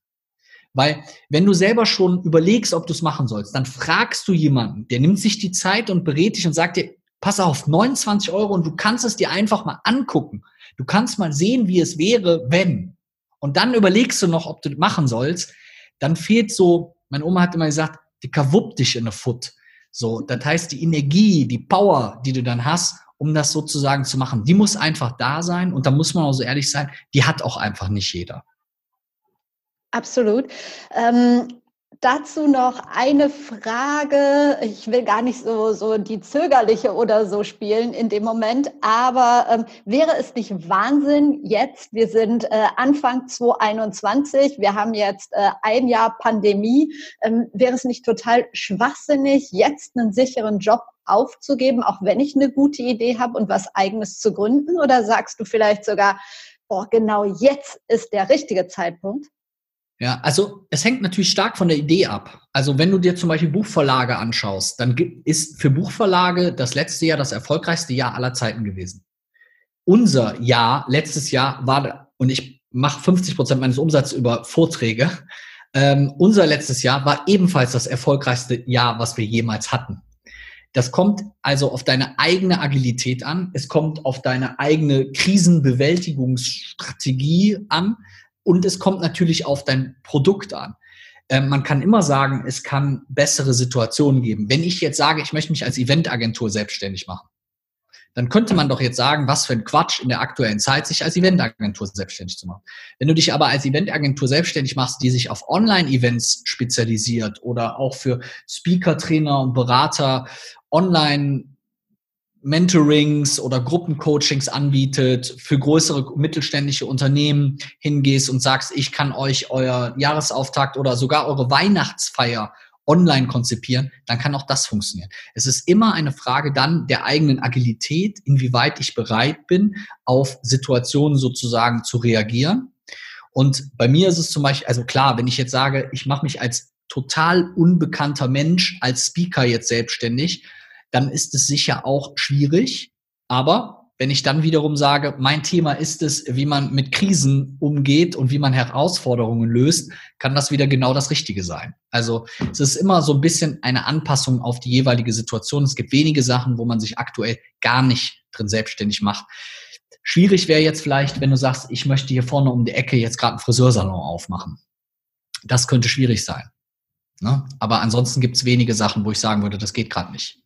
Weil wenn du selber schon überlegst, ob du es machen sollst, dann fragst du jemanden, der nimmt sich die Zeit und berät dich und sagt dir, pass auf, 29 Euro und du kannst es dir einfach mal angucken. Du kannst mal sehen, wie es wäre, wenn. Und dann überlegst du noch, ob du machen sollst. Dann fehlt so, meine Oma hat immer gesagt, die kawupp dich in der Foot. So, das heißt, die Energie, die Power, die du dann hast, um das sozusagen zu machen, die muss einfach da sein. Und da muss man auch so ehrlich sein, die hat auch einfach nicht jeder. Absolut. Ähm, Dazu noch eine Frage. Ich will gar nicht so, so die zögerliche oder so spielen in dem Moment, aber ähm, wäre es nicht Wahnsinn jetzt, wir sind äh, Anfang 2021, wir haben jetzt äh, ein Jahr Pandemie, ähm, wäre es nicht total schwachsinnig, jetzt einen sicheren Job aufzugeben, auch wenn ich eine gute Idee habe und was eigenes zu gründen? Oder sagst du vielleicht sogar, boah, genau jetzt ist der richtige Zeitpunkt? Ja, also es hängt natürlich stark von der Idee ab. Also wenn du dir zum Beispiel Buchverlage anschaust, dann ist für Buchverlage das letzte Jahr das erfolgreichste Jahr aller Zeiten gewesen. Unser Jahr, letztes Jahr war, und ich mache 50 Prozent meines Umsatzes über Vorträge, ähm, unser letztes Jahr war ebenfalls das erfolgreichste Jahr, was wir jemals hatten. Das kommt also auf deine eigene Agilität an. Es kommt auf deine eigene Krisenbewältigungsstrategie an. Und es kommt natürlich auf dein Produkt an. Ähm, man kann immer sagen, es kann bessere Situationen geben. Wenn ich jetzt sage, ich möchte mich als Eventagentur selbstständig machen, dann könnte man doch jetzt sagen, was für ein Quatsch in der aktuellen Zeit, sich als Eventagentur selbstständig zu machen. Wenn du dich aber als Eventagentur selbstständig machst, die sich auf Online-Events spezialisiert oder auch für Speaker, Trainer und Berater online Mentorings oder Gruppencoachings anbietet, für größere mittelständische Unternehmen hingehst und sagst, ich kann euch euer Jahresauftakt oder sogar eure Weihnachtsfeier online konzipieren, dann kann auch das funktionieren. Es ist immer eine Frage dann der eigenen Agilität, inwieweit ich bereit bin, auf Situationen sozusagen zu reagieren. Und bei mir ist es zum Beispiel, also klar, wenn ich jetzt sage, ich mache mich als total unbekannter Mensch als Speaker jetzt selbstständig, dann ist es sicher auch schwierig. Aber wenn ich dann wiederum sage, mein Thema ist es, wie man mit Krisen umgeht und wie man Herausforderungen löst, kann das wieder genau das Richtige sein. Also es ist immer so ein bisschen eine Anpassung auf die jeweilige Situation. Es gibt wenige Sachen, wo man sich aktuell gar nicht drin selbstständig macht. Schwierig wäre jetzt vielleicht, wenn du sagst, ich möchte hier vorne um die Ecke jetzt gerade einen Friseursalon aufmachen. Das könnte schwierig sein. Ne? Aber ansonsten gibt es wenige Sachen, wo ich sagen würde, das geht gerade nicht.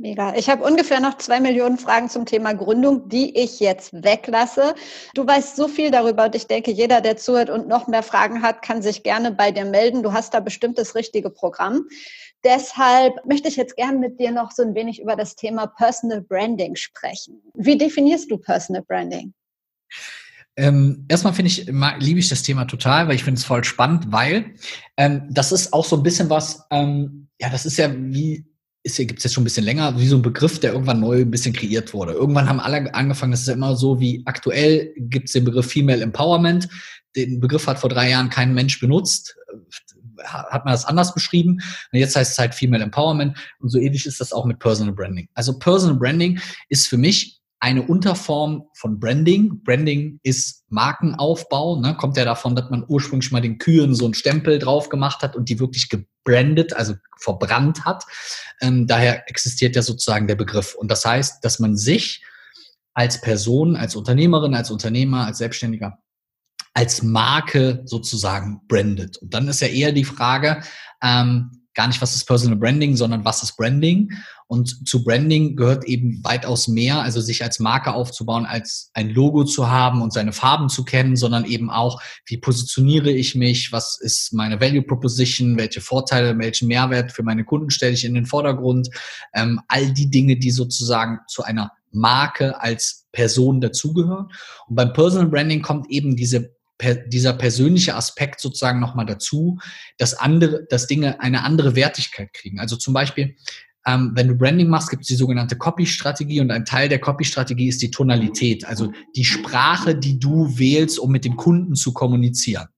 Mega. Ich habe ungefähr noch zwei Millionen Fragen zum Thema Gründung, die ich jetzt weglasse. Du weißt so viel darüber und ich denke, jeder, der zuhört und noch mehr Fragen hat, kann sich gerne bei dir melden. Du hast da bestimmt das richtige Programm. Deshalb möchte ich jetzt gerne mit dir noch so ein wenig über das Thema Personal Branding sprechen. Wie definierst du Personal Branding? Ähm, erstmal finde ich, liebe ich das Thema total, weil ich finde es voll spannend, weil ähm, das ist auch so ein bisschen was, ähm, ja, das ist ja wie ist gibt es jetzt schon ein bisschen länger, wie so ein Begriff, der irgendwann neu ein bisschen kreiert wurde. Irgendwann haben alle angefangen, das ist immer so wie aktuell gibt es den Begriff Female Empowerment. Den Begriff hat vor drei Jahren kein Mensch benutzt. Hat man das anders beschrieben. Und jetzt heißt es halt Female Empowerment. Und so ähnlich ist das auch mit Personal Branding. Also Personal Branding ist für mich eine Unterform von Branding. Branding ist Markenaufbau, ne? kommt ja davon, dass man ursprünglich mal den Kühen so einen Stempel drauf gemacht hat und die wirklich gebrandet, also verbrannt hat. Ähm, daher existiert ja sozusagen der Begriff. Und das heißt, dass man sich als Person, als Unternehmerin, als Unternehmer, als Selbstständiger, als Marke sozusagen brandet. Und dann ist ja eher die Frage, ähm, gar nicht, was ist Personal Branding, sondern was ist Branding. Und zu Branding gehört eben weitaus mehr, also sich als Marke aufzubauen, als ein Logo zu haben und seine Farben zu kennen, sondern eben auch, wie positioniere ich mich, was ist meine Value Proposition, welche Vorteile, welchen Mehrwert für meine Kunden stelle ich in den Vordergrund, ähm, all die Dinge, die sozusagen zu einer Marke als Person dazugehören. Und beim Personal Branding kommt eben diese per, dieser persönliche Aspekt sozusagen nochmal dazu, dass andere, dass Dinge eine andere Wertigkeit kriegen. Also zum Beispiel, ähm, wenn du Branding machst, gibt es die sogenannte Copy-Strategie und ein Teil der Copy-Strategie ist die Tonalität, also die Sprache, die du wählst, um mit dem Kunden zu kommunizieren.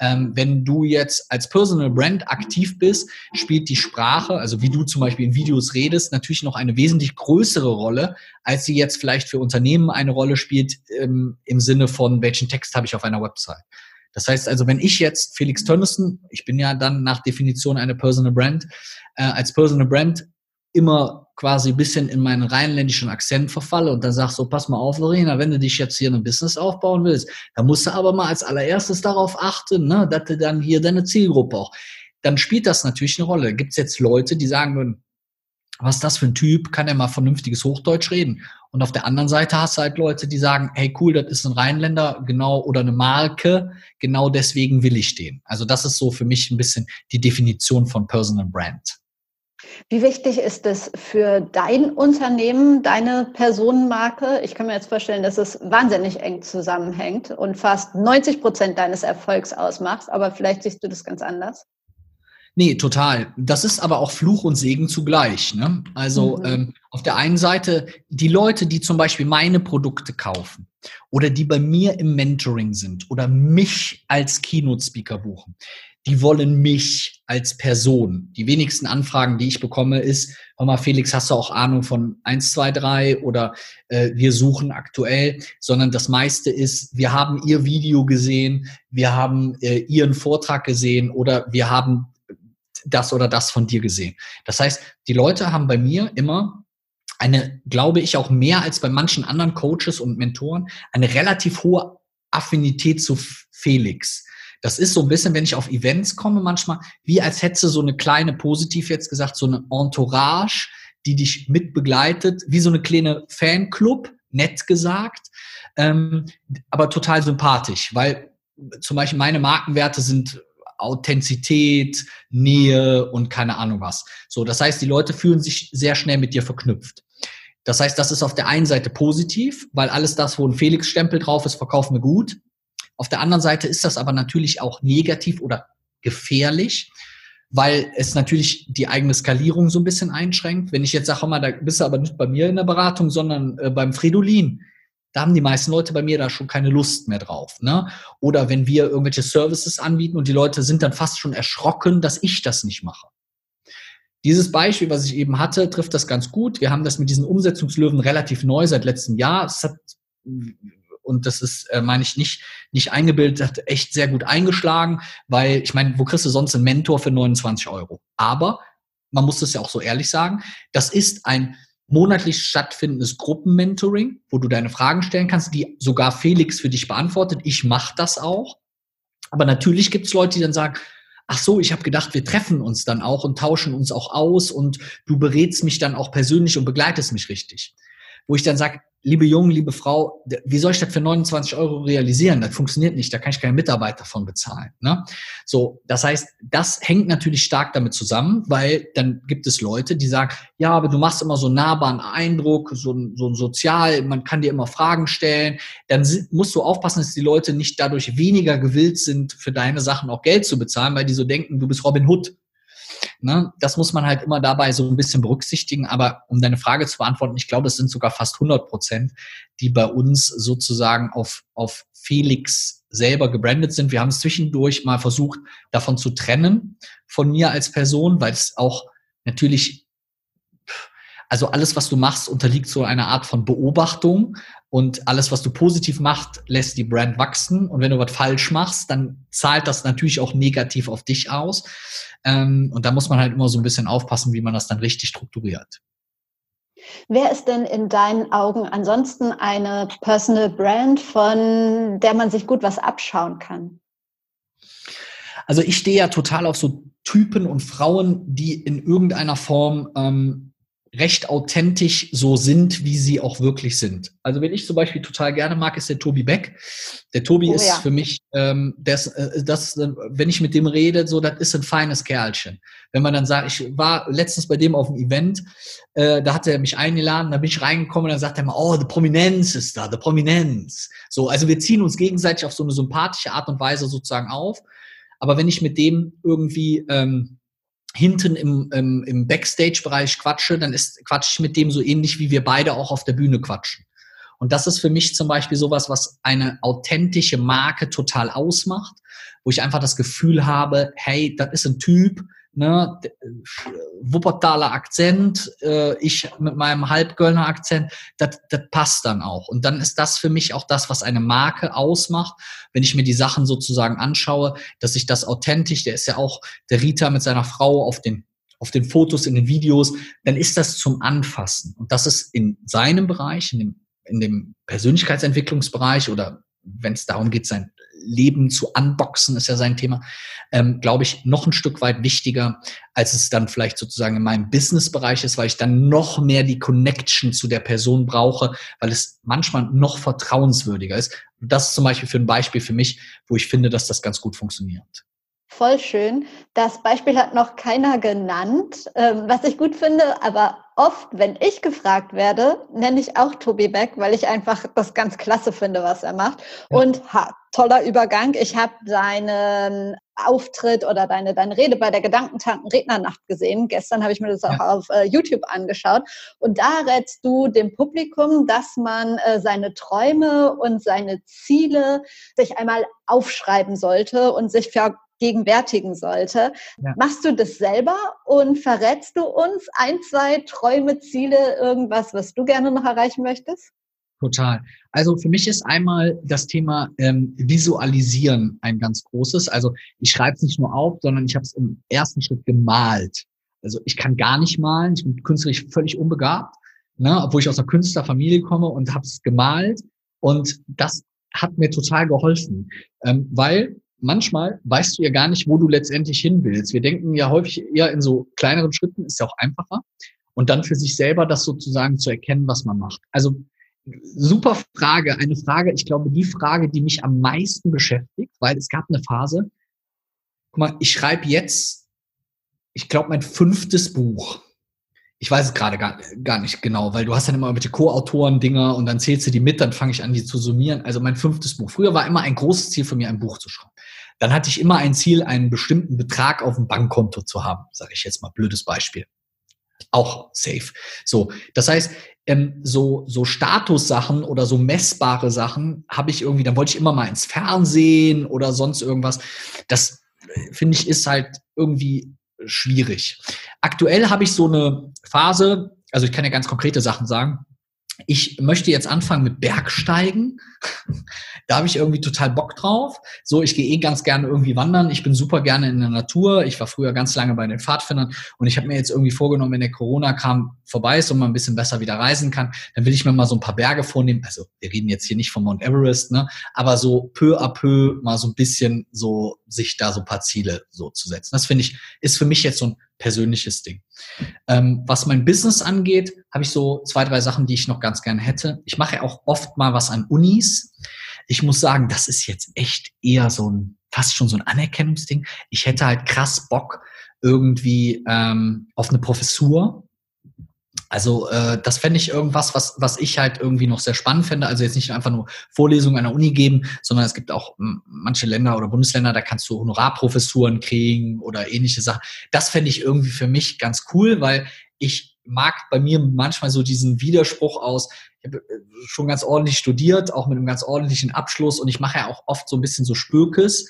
Ähm, wenn du jetzt als Personal Brand aktiv bist, spielt die Sprache, also wie du zum Beispiel in Videos redest, natürlich noch eine wesentlich größere Rolle, als sie jetzt vielleicht für Unternehmen eine Rolle spielt ähm, im Sinne von, welchen Text habe ich auf einer Website. Das heißt also, wenn ich jetzt Felix Tönnissen, ich bin ja dann nach Definition eine Personal Brand, äh, als Personal Brand immer quasi ein bisschen in meinen rheinländischen Akzent verfalle und dann sag so, pass mal auf, Lorena, wenn du dich jetzt hier ein Business aufbauen willst, dann musst du aber mal als allererstes darauf achten, ne, dass du dann hier deine Zielgruppe auch, dann spielt das natürlich eine Rolle. Gibt es jetzt Leute, die sagen würden, was ist das für ein Typ, kann er mal vernünftiges Hochdeutsch reden? Und auf der anderen Seite hast du halt Leute, die sagen, hey cool, das ist ein Rheinländer, genau, oder eine Marke, genau deswegen will ich den. Also das ist so für mich ein bisschen die Definition von Personal Brand. Wie wichtig ist es für dein Unternehmen, deine Personenmarke? Ich kann mir jetzt vorstellen, dass es wahnsinnig eng zusammenhängt und fast 90 Prozent deines Erfolgs ausmacht, aber vielleicht siehst du das ganz anders. Nee, total. Das ist aber auch Fluch und Segen zugleich. Ne? Also mhm. ähm, auf der einen Seite die Leute, die zum Beispiel meine Produkte kaufen oder die bei mir im Mentoring sind oder mich als Keynote-Speaker buchen, die wollen mich als Person. Die wenigsten Anfragen, die ich bekomme, ist, hör mal, Felix, hast du auch Ahnung von 1, 2, 3 oder äh, wir suchen aktuell, sondern das meiste ist, wir haben ihr Video gesehen, wir haben äh, ihren Vortrag gesehen oder wir haben das oder das von dir gesehen. Das heißt, die Leute haben bei mir immer eine, glaube ich, auch mehr als bei manchen anderen Coaches und Mentoren, eine relativ hohe Affinität zu Felix. Das ist so ein bisschen, wenn ich auf Events komme, manchmal, wie als hätte so eine kleine, positiv jetzt gesagt, so eine Entourage, die dich mitbegleitet, wie so eine kleine Fanclub, nett gesagt, ähm, aber total sympathisch, weil zum Beispiel meine Markenwerte sind Authentizität, Nähe und keine Ahnung was. So, das heißt, die Leute fühlen sich sehr schnell mit dir verknüpft. Das heißt, das ist auf der einen Seite positiv, weil alles das, wo ein Felix-Stempel drauf ist, verkaufen wir gut. Auf der anderen Seite ist das aber natürlich auch negativ oder gefährlich, weil es natürlich die eigene Skalierung so ein bisschen einschränkt. Wenn ich jetzt sage, mal, da bist du aber nicht bei mir in der Beratung, sondern äh, beim Fridolin, da haben die meisten Leute bei mir da schon keine Lust mehr drauf. Ne? Oder wenn wir irgendwelche Services anbieten und die Leute sind dann fast schon erschrocken, dass ich das nicht mache. Dieses Beispiel, was ich eben hatte, trifft das ganz gut. Wir haben das mit diesen Umsetzungslöwen relativ neu seit letztem Jahr. Es hat, und das ist, äh, meine ich, nicht, nicht eingebildet, hat echt sehr gut eingeschlagen, weil ich meine, wo kriegst du sonst einen Mentor für 29 Euro? Aber man muss das ja auch so ehrlich sagen, das ist ein monatlich stattfindendes Gruppenmentoring, wo du deine Fragen stellen kannst, die sogar Felix für dich beantwortet. Ich mache das auch. Aber natürlich gibt es Leute, die dann sagen, ach so, ich habe gedacht, wir treffen uns dann auch und tauschen uns auch aus und du berätst mich dann auch persönlich und begleitest mich richtig. Wo ich dann sage, liebe Jungen, liebe Frau, wie soll ich das für 29 Euro realisieren? Das funktioniert nicht, da kann ich keinen Mitarbeiter von bezahlen. Ne? So, das heißt, das hängt natürlich stark damit zusammen, weil dann gibt es Leute, die sagen, ja, aber du machst immer so nahbaren Eindruck, so, so ein sozial, man kann dir immer Fragen stellen. Dann musst du aufpassen, dass die Leute nicht dadurch weniger gewillt sind, für deine Sachen auch Geld zu bezahlen, weil die so denken, du bist Robin Hood. Ne? Das muss man halt immer dabei so ein bisschen berücksichtigen. Aber um deine Frage zu beantworten, ich glaube, es sind sogar fast 100 Prozent, die bei uns sozusagen auf, auf Felix selber gebrandet sind. Wir haben es zwischendurch mal versucht, davon zu trennen von mir als Person, weil es auch natürlich also alles, was du machst, unterliegt so einer Art von Beobachtung und alles, was du positiv machst, lässt die Brand wachsen. Und wenn du was falsch machst, dann zahlt das natürlich auch negativ auf dich aus. Ähm, und da muss man halt immer so ein bisschen aufpassen, wie man das dann richtig strukturiert. Wer ist denn in deinen Augen ansonsten eine Personal Brand, von der man sich gut was abschauen kann? Also ich stehe ja total auf so Typen und Frauen, die in irgendeiner Form ähm, recht authentisch so sind, wie sie auch wirklich sind. Also wenn ich zum Beispiel total gerne mag, ist der Tobi Beck. Der Tobi oh, ist ja. für mich, ähm, das, äh, das, wenn ich mit dem rede, so, das ist ein feines Kerlchen. Wenn man dann sagt, ich war letztens bei dem auf dem Event, äh, da hat er mich eingeladen, da bin ich reingekommen und dann sagt er mal, oh, die Prominenz ist da, die Prominenz. So, also wir ziehen uns gegenseitig auf so eine sympathische Art und Weise sozusagen auf. Aber wenn ich mit dem irgendwie ähm, hinten im, im, im Backstage-Bereich quatsche, dann ist quatsche ich mit dem so ähnlich, wie wir beide auch auf der Bühne quatschen. Und das ist für mich zum Beispiel sowas, was eine authentische Marke total ausmacht, wo ich einfach das Gefühl habe, hey, das ist ein Typ, ne, Wuppertaler Akzent, äh, ich mit meinem Halbgöllner Akzent, das passt dann auch. Und dann ist das für mich auch das, was eine Marke ausmacht, wenn ich mir die Sachen sozusagen anschaue, dass ich das authentisch, der ist ja auch der Rita mit seiner Frau auf den auf den Fotos, in den Videos, dann ist das zum Anfassen. Und das ist in seinem Bereich, in dem, in dem Persönlichkeitsentwicklungsbereich oder wenn es darum geht, sein Leben zu unboxen, ist ja sein Thema, ähm, glaube ich, noch ein Stück weit wichtiger, als es dann vielleicht sozusagen in meinem Business-Bereich ist, weil ich dann noch mehr die Connection zu der Person brauche, weil es manchmal noch vertrauenswürdiger ist. das ist zum Beispiel für ein Beispiel für mich, wo ich finde, dass das ganz gut funktioniert. Voll schön. Das Beispiel hat noch keiner genannt, ähm, was ich gut finde, aber oft, wenn ich gefragt werde, nenne ich auch Tobi Beck, weil ich einfach das ganz klasse finde, was er macht. Ja. Und ha, toller Übergang. Ich habe seinen Auftritt oder deine, deine Rede bei der Gedankentanken Rednernacht gesehen. Gestern habe ich mir das auch ja. auf äh, YouTube angeschaut. Und da rätst du dem Publikum, dass man äh, seine Träume und seine Ziele sich einmal aufschreiben sollte und sich für gegenwärtigen sollte. Ja. Machst du das selber und verrätst du uns ein, zwei Träume, Ziele, irgendwas, was du gerne noch erreichen möchtest? Total. Also für mich ist einmal das Thema ähm, Visualisieren ein ganz großes. Also ich schreibe es nicht nur auf, sondern ich habe es im ersten Schritt gemalt. Also ich kann gar nicht malen, ich bin künstlerisch völlig unbegabt, ne, obwohl ich aus einer Künstlerfamilie komme und habe es gemalt. Und das hat mir total geholfen, ähm, weil manchmal weißt du ja gar nicht, wo du letztendlich hin willst. Wir denken ja häufig eher in so kleineren Schritten, ist ja auch einfacher. Und dann für sich selber das sozusagen zu erkennen, was man macht. Also super Frage. Eine Frage, ich glaube, die Frage, die mich am meisten beschäftigt, weil es gab eine Phase, guck mal, ich schreibe jetzt, ich glaube, mein fünftes Buch. Ich weiß es gerade gar, gar nicht genau, weil du hast dann immer irgendwelche Co-Autoren-Dinger und dann zählst du die mit, dann fange ich an, die zu summieren. Also mein fünftes Buch. Früher war immer ein großes Ziel von mir, ein Buch zu schreiben dann hatte ich immer ein Ziel, einen bestimmten Betrag auf dem Bankkonto zu haben. Sage ich jetzt mal blödes Beispiel. Auch safe. So, das heißt, ähm, so, so Statussachen oder so messbare Sachen habe ich irgendwie, dann wollte ich immer mal ins Fernsehen oder sonst irgendwas. Das äh, finde ich ist halt irgendwie schwierig. Aktuell habe ich so eine Phase, also ich kann ja ganz konkrete Sachen sagen ich möchte jetzt anfangen mit Bergsteigen. da habe ich irgendwie total Bock drauf. So, ich gehe eh ganz gerne irgendwie wandern. Ich bin super gerne in der Natur. Ich war früher ganz lange bei den Pfadfindern und ich habe mir jetzt irgendwie vorgenommen, wenn der Corona kam vorbei ist und man ein bisschen besser wieder reisen kann, dann will ich mir mal so ein paar Berge vornehmen. Also wir reden jetzt hier nicht von Mount Everest, ne? Aber so peu à peu mal so ein bisschen so sich da so ein paar Ziele so zu setzen. Das finde ich ist für mich jetzt so ein persönliches Ding. Ähm, was mein Business angeht, habe ich so zwei, drei Sachen, die ich noch ganz gerne hätte. Ich mache auch oft mal was an Unis. Ich muss sagen, das ist jetzt echt eher so ein, fast schon so ein Anerkennungsding. Ich hätte halt krass Bock irgendwie ähm, auf eine Professur also äh, das fände ich irgendwas, was, was ich halt irgendwie noch sehr spannend fände. Also jetzt nicht einfach nur Vorlesungen an der Uni geben, sondern es gibt auch manche Länder oder Bundesländer, da kannst du Honorarprofessuren kriegen oder ähnliche Sachen. Das fände ich irgendwie für mich ganz cool, weil ich mag bei mir manchmal so diesen Widerspruch aus, ich habe äh, schon ganz ordentlich studiert, auch mit einem ganz ordentlichen Abschluss und ich mache ja auch oft so ein bisschen so Spürkes.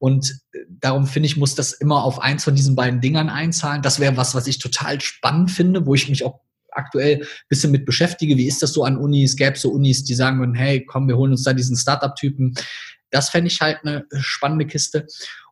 Und äh, darum finde ich, muss das immer auf eins von diesen beiden Dingern einzahlen. Das wäre was, was ich total spannend finde, wo ich mich auch aktuell ein bisschen mit beschäftige. Wie ist das so an Unis? Gäbe es so Unis, die sagen würden, hey, komm, wir holen uns da diesen Startup-Typen. Das fände ich halt eine spannende Kiste.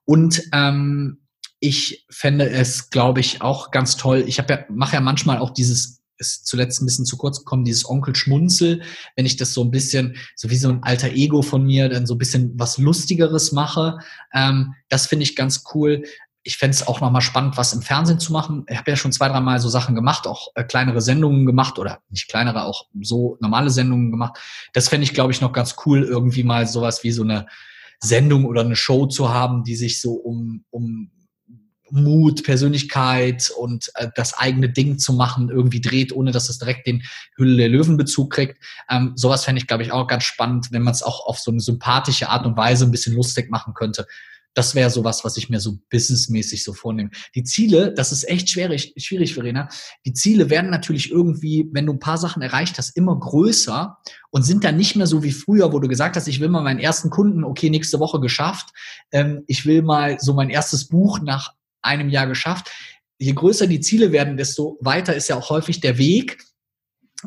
Und ähm, ich fände es, glaube ich, auch ganz toll. Ich ja, mache ja manchmal auch dieses ist zuletzt ein bisschen zu kurz gekommen, dieses Onkel Schmunzel, wenn ich das so ein bisschen, so wie so ein alter Ego von mir, dann so ein bisschen was Lustigeres mache. Ähm, das finde ich ganz cool ich fände es auch nochmal spannend, was im Fernsehen zu machen. Ich habe ja schon zwei, dreimal so Sachen gemacht, auch äh, kleinere Sendungen gemacht oder nicht kleinere, auch so normale Sendungen gemacht. Das fände ich, glaube ich, noch ganz cool, irgendwie mal sowas wie so eine Sendung oder eine Show zu haben, die sich so um, um Mut, Persönlichkeit und äh, das eigene Ding zu machen irgendwie dreht, ohne dass es direkt den Hülle der Löwenbezug kriegt. Ähm, sowas fände ich, glaube ich, auch ganz spannend, wenn man es auch auf so eine sympathische Art und Weise ein bisschen lustig machen könnte Das wäre sowas, was ich mir so businessmäßig so vornehme. Die Ziele, das ist echt schwierig, schwierig, Verena. Die Ziele werden natürlich irgendwie, wenn du ein paar Sachen erreicht hast, immer größer und sind dann nicht mehr so wie früher, wo du gesagt hast, ich will mal meinen ersten Kunden, okay, nächste Woche geschafft. Ähm, ich will mal so mein erstes Buch nach einem Jahr geschafft. Je größer die Ziele werden, desto weiter ist ja auch häufig der Weg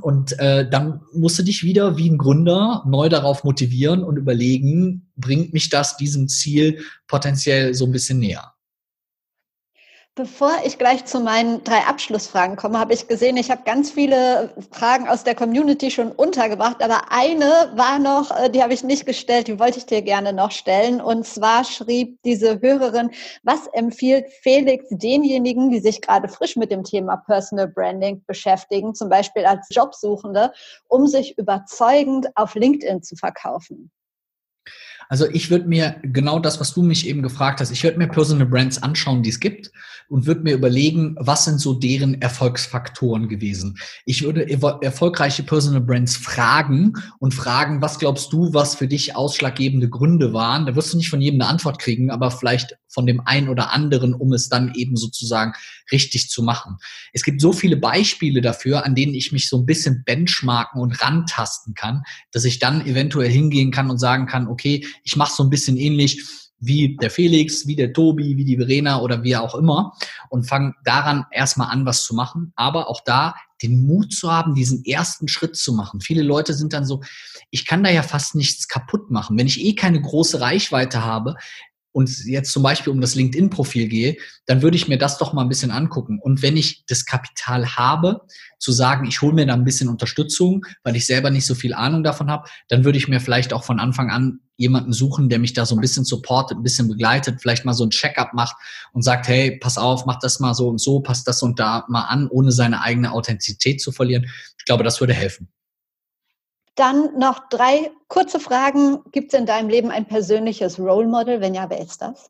und äh, dann musst du dich wieder wie ein Gründer neu darauf motivieren und überlegen, bringt mich das diesem Ziel potenziell so ein bisschen näher. Bevor ich gleich zu meinen drei Abschlussfragen komme, habe ich gesehen, ich habe ganz viele Fragen aus der Community schon untergebracht, aber eine war noch, äh, die habe ich nicht gestellt, die wollte ich dir gerne noch stellen. Und zwar schrieb diese Hörerin, was empfiehlt Felix denjenigen, die sich gerade frisch mit dem Thema Personal Branding beschäftigen, zum Beispiel als Jobsuchende, um sich überzeugend auf LinkedIn zu verkaufen? Also ich würde mir genau das, was du mich eben gefragt hast, ich würde mir Personal Brands anschauen, die es gibt und würde mir überlegen, was sind so deren Erfolgsfaktoren gewesen. Ich würde erfolgreiche Personal Brands fragen und fragen, was glaubst du, was für dich ausschlaggebende Gründe waren. Da wirst du nicht von jedem eine Antwort kriegen, aber vielleicht von dem einen oder anderen, um es dann eben sozusagen richtig zu machen. Es gibt so viele Beispiele dafür, an denen ich mich so ein bisschen benchmarken und rantasten kann, dass ich dann eventuell hingehen kann und sagen kann, okay, ich mache so ein bisschen ähnlich wie der Felix, wie der Tobi, wie die Verena oder wie auch immer und fange daran erstmal an, was zu machen. Aber auch da den Mut zu haben, diesen ersten Schritt zu machen. Viele Leute sind dann so, ich kann da ja fast nichts kaputt machen. Wenn ich eh keine große Reichweite habe, und jetzt zum Beispiel um das LinkedIn-Profil gehe, dann würde ich mir das doch mal ein bisschen angucken. Und wenn ich das Kapital habe, zu sagen, ich hole mir da ein bisschen Unterstützung, weil ich selber nicht so viel Ahnung davon habe, dann würde ich mir vielleicht auch von Anfang an jemanden suchen, der mich da so ein bisschen supportet, ein bisschen begleitet, vielleicht mal so ein Check-up macht und sagt, hey, pass auf, mach das mal so und so, passt das und da mal an, ohne seine eigene Authentizität zu verlieren. Ich glaube, das würde helfen. Dann noch drei kurze Fragen. Gibt es in deinem Leben ein persönliches Role Model? Wenn ja, wer ist das?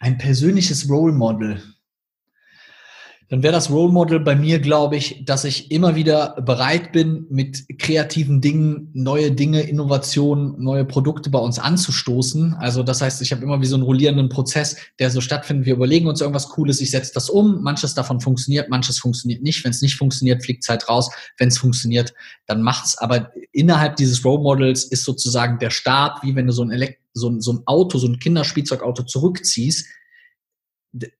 Ein persönliches Role Model dann wäre das Role Model bei mir, glaube ich, dass ich immer wieder bereit bin, mit kreativen Dingen, neue Dinge, Innovationen, neue Produkte bei uns anzustoßen. Also das heißt, ich habe immer wie so einen rollierenden Prozess, der so stattfindet. Wir überlegen uns irgendwas Cooles, ich setze das um. Manches davon funktioniert, manches funktioniert nicht. Wenn es nicht funktioniert, fliegt halt raus. Wenn es funktioniert, dann macht's. Aber innerhalb dieses Role Models ist sozusagen der Start, wie wenn du so ein, Elekt so ein, so ein Auto, so ein Kinderspielzeugauto zurückziehst,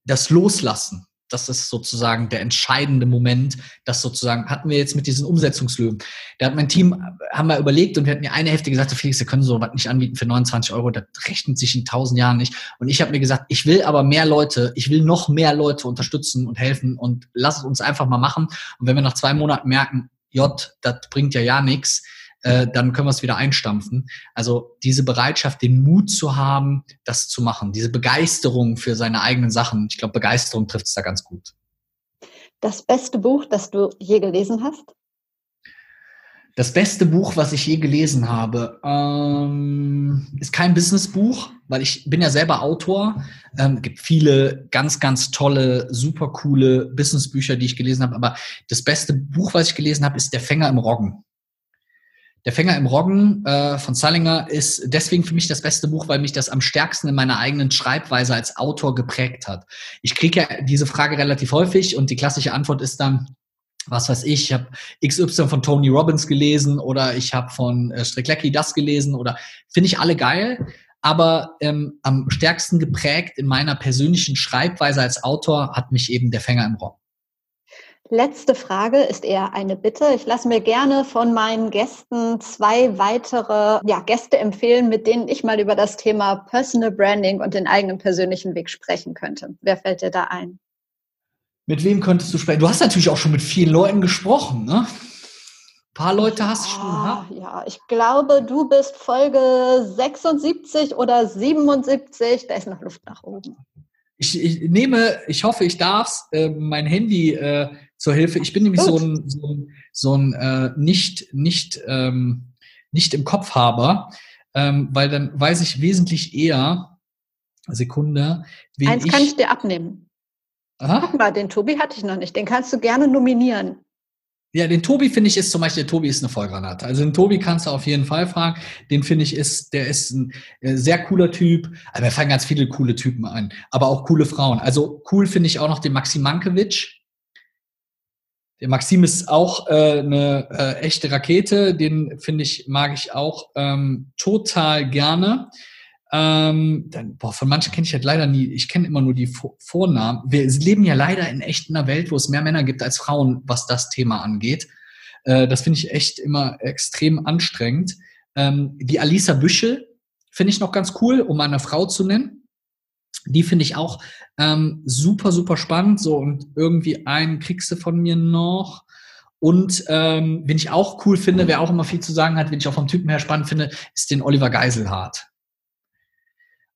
das Loslassen das ist sozusagen der entscheidende Moment, das sozusagen hatten wir jetzt mit diesen Umsetzungslöwen. Da hat mein Team, haben wir überlegt und wir hatten ja eine Hälfte gesagt, Felix, wir können so was nicht anbieten für 29 Euro, das rechnet sich in tausend Jahren nicht. Und ich habe mir gesagt, ich will aber mehr Leute, ich will noch mehr Leute unterstützen und helfen und lass es uns einfach mal machen. Und wenn wir nach zwei Monaten merken, J, das bringt ja ja nichts, äh, dann können wir es wieder einstampfen. Also diese Bereitschaft, den Mut zu haben, das zu machen, diese Begeisterung für seine eigenen Sachen. Ich glaube, Begeisterung trifft es da ganz gut. Das beste Buch, das du je gelesen hast? Das beste Buch, was ich je gelesen habe, ähm, ist kein Businessbuch, weil ich bin ja selber Autor. Ähm, gibt viele ganz, ganz tolle, super coole Businessbücher, die ich gelesen habe. Aber das beste Buch, was ich gelesen habe, ist Der Fänger im Roggen. Der Fänger im Roggen äh, von Salinger ist deswegen für mich das beste Buch, weil mich das am stärksten in meiner eigenen Schreibweise als Autor geprägt hat. Ich kriege ja diese Frage relativ häufig und die klassische Antwort ist dann, was weiß ich, ich habe XY von Tony Robbins gelesen oder ich habe von äh, Stricklecki das gelesen oder finde ich alle geil. Aber ähm, am stärksten geprägt in meiner persönlichen Schreibweise als Autor hat mich eben der Fänger im Roggen. Letzte Frage ist eher eine Bitte. Ich lasse mir gerne von meinen Gästen zwei weitere ja, Gäste empfehlen, mit denen ich mal über das Thema Personal Branding und den eigenen persönlichen Weg sprechen könnte. Wer fällt dir da ein? Mit wem könntest du sprechen? Du hast natürlich auch schon mit vielen Leuten gesprochen, ne? Ein paar Leute hast du schon gehabt. Ja, ich glaube, du bist Folge 76 oder 77. Da ist noch Luft nach oben. Ich, ich nehme, ich hoffe, ich darf äh, mein Handy äh, zur Hilfe. Ich bin nämlich so ein, so ein, so ein äh, nicht, nicht, ähm, nicht im Kopfhaber, ähm, weil dann weiß ich wesentlich eher, Sekunde, wen Eins ich, kann ich dir abnehmen. Aha. Guck mal, den Tobi hatte ich noch nicht. Den kannst du gerne nominieren. Ja, den Tobi finde ich ist zum Beispiel, der Tobi ist eine Vollgranate. Also den Tobi kannst du auf jeden Fall fragen. Den finde ich ist, der ist ein äh, sehr cooler Typ. Aber mir fallen ganz viele coole Typen ein. Aber auch coole Frauen. Also cool finde ich auch noch den Maxim Mankiewicz. Der Maxim ist auch äh, eine äh, echte Rakete. Den finde ich, mag ich auch ähm, total gerne. Ähm, dann, boah, von manchen kenne ich halt leider nie. Ich kenne immer nur die Vornamen. Wir leben ja leider in echt einer Welt, wo es mehr Männer gibt als Frauen, was das Thema angeht. Äh, das finde ich echt immer extrem anstrengend. Ähm, die Alisa Büschel finde ich noch ganz cool, um eine Frau zu nennen. Die finde ich auch ähm, super, super spannend. So, und irgendwie einen kriegst du von mir noch. Und ähm, wen ich auch cool finde, wer auch immer viel zu sagen hat, wen ich auch vom Typen her spannend finde, ist den Oliver Geiselhardt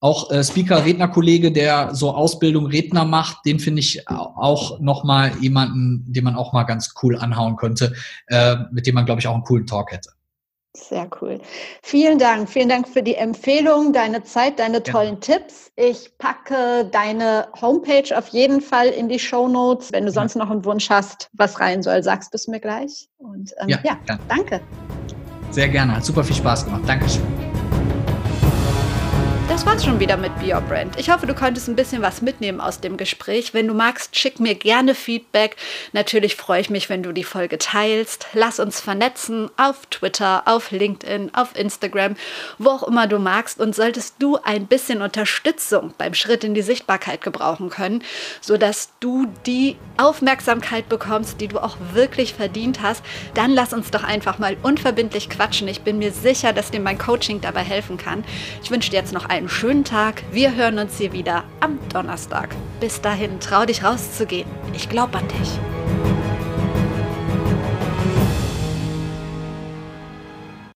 auch äh, Speaker, Rednerkollege, der so Ausbildung Redner macht, den finde ich auch nochmal jemanden, den man auch mal ganz cool anhauen könnte, äh, mit dem man, glaube ich, auch einen coolen Talk hätte. Sehr cool. Vielen Dank. Vielen Dank für die Empfehlung, deine Zeit, deine tollen ja. Tipps. Ich packe deine Homepage auf jeden Fall in die Show Notes. Wenn du sonst noch einen Wunsch hast, was rein soll, sagst du es mir gleich. Und ähm, ja, ja danke. Sehr gerne. Hat super viel Spaß gemacht. Dankeschön. Das war's schon wieder mit Be Your Brand. Ich hoffe, du konntest ein bisschen was mitnehmen aus dem Gespräch. Wenn du magst, schick mir gerne Feedback. Natürlich freue ich mich, wenn du die Folge teilst. Lass uns vernetzen auf Twitter, auf LinkedIn, auf Instagram, wo auch immer du magst. Und solltest du ein bisschen Unterstützung beim Schritt in die Sichtbarkeit gebrauchen können, sodass du die Aufmerksamkeit bekommst, die du auch wirklich verdient hast, dann lass uns doch einfach mal unverbindlich quatschen. Ich bin mir sicher, dass dir mein Coaching dabei helfen kann. Ich wünsche dir jetzt noch einen einen schönen Tag. Wir hören uns hier wieder am Donnerstag. Bis dahin, trau dich rauszugehen. Ich glaube an dich.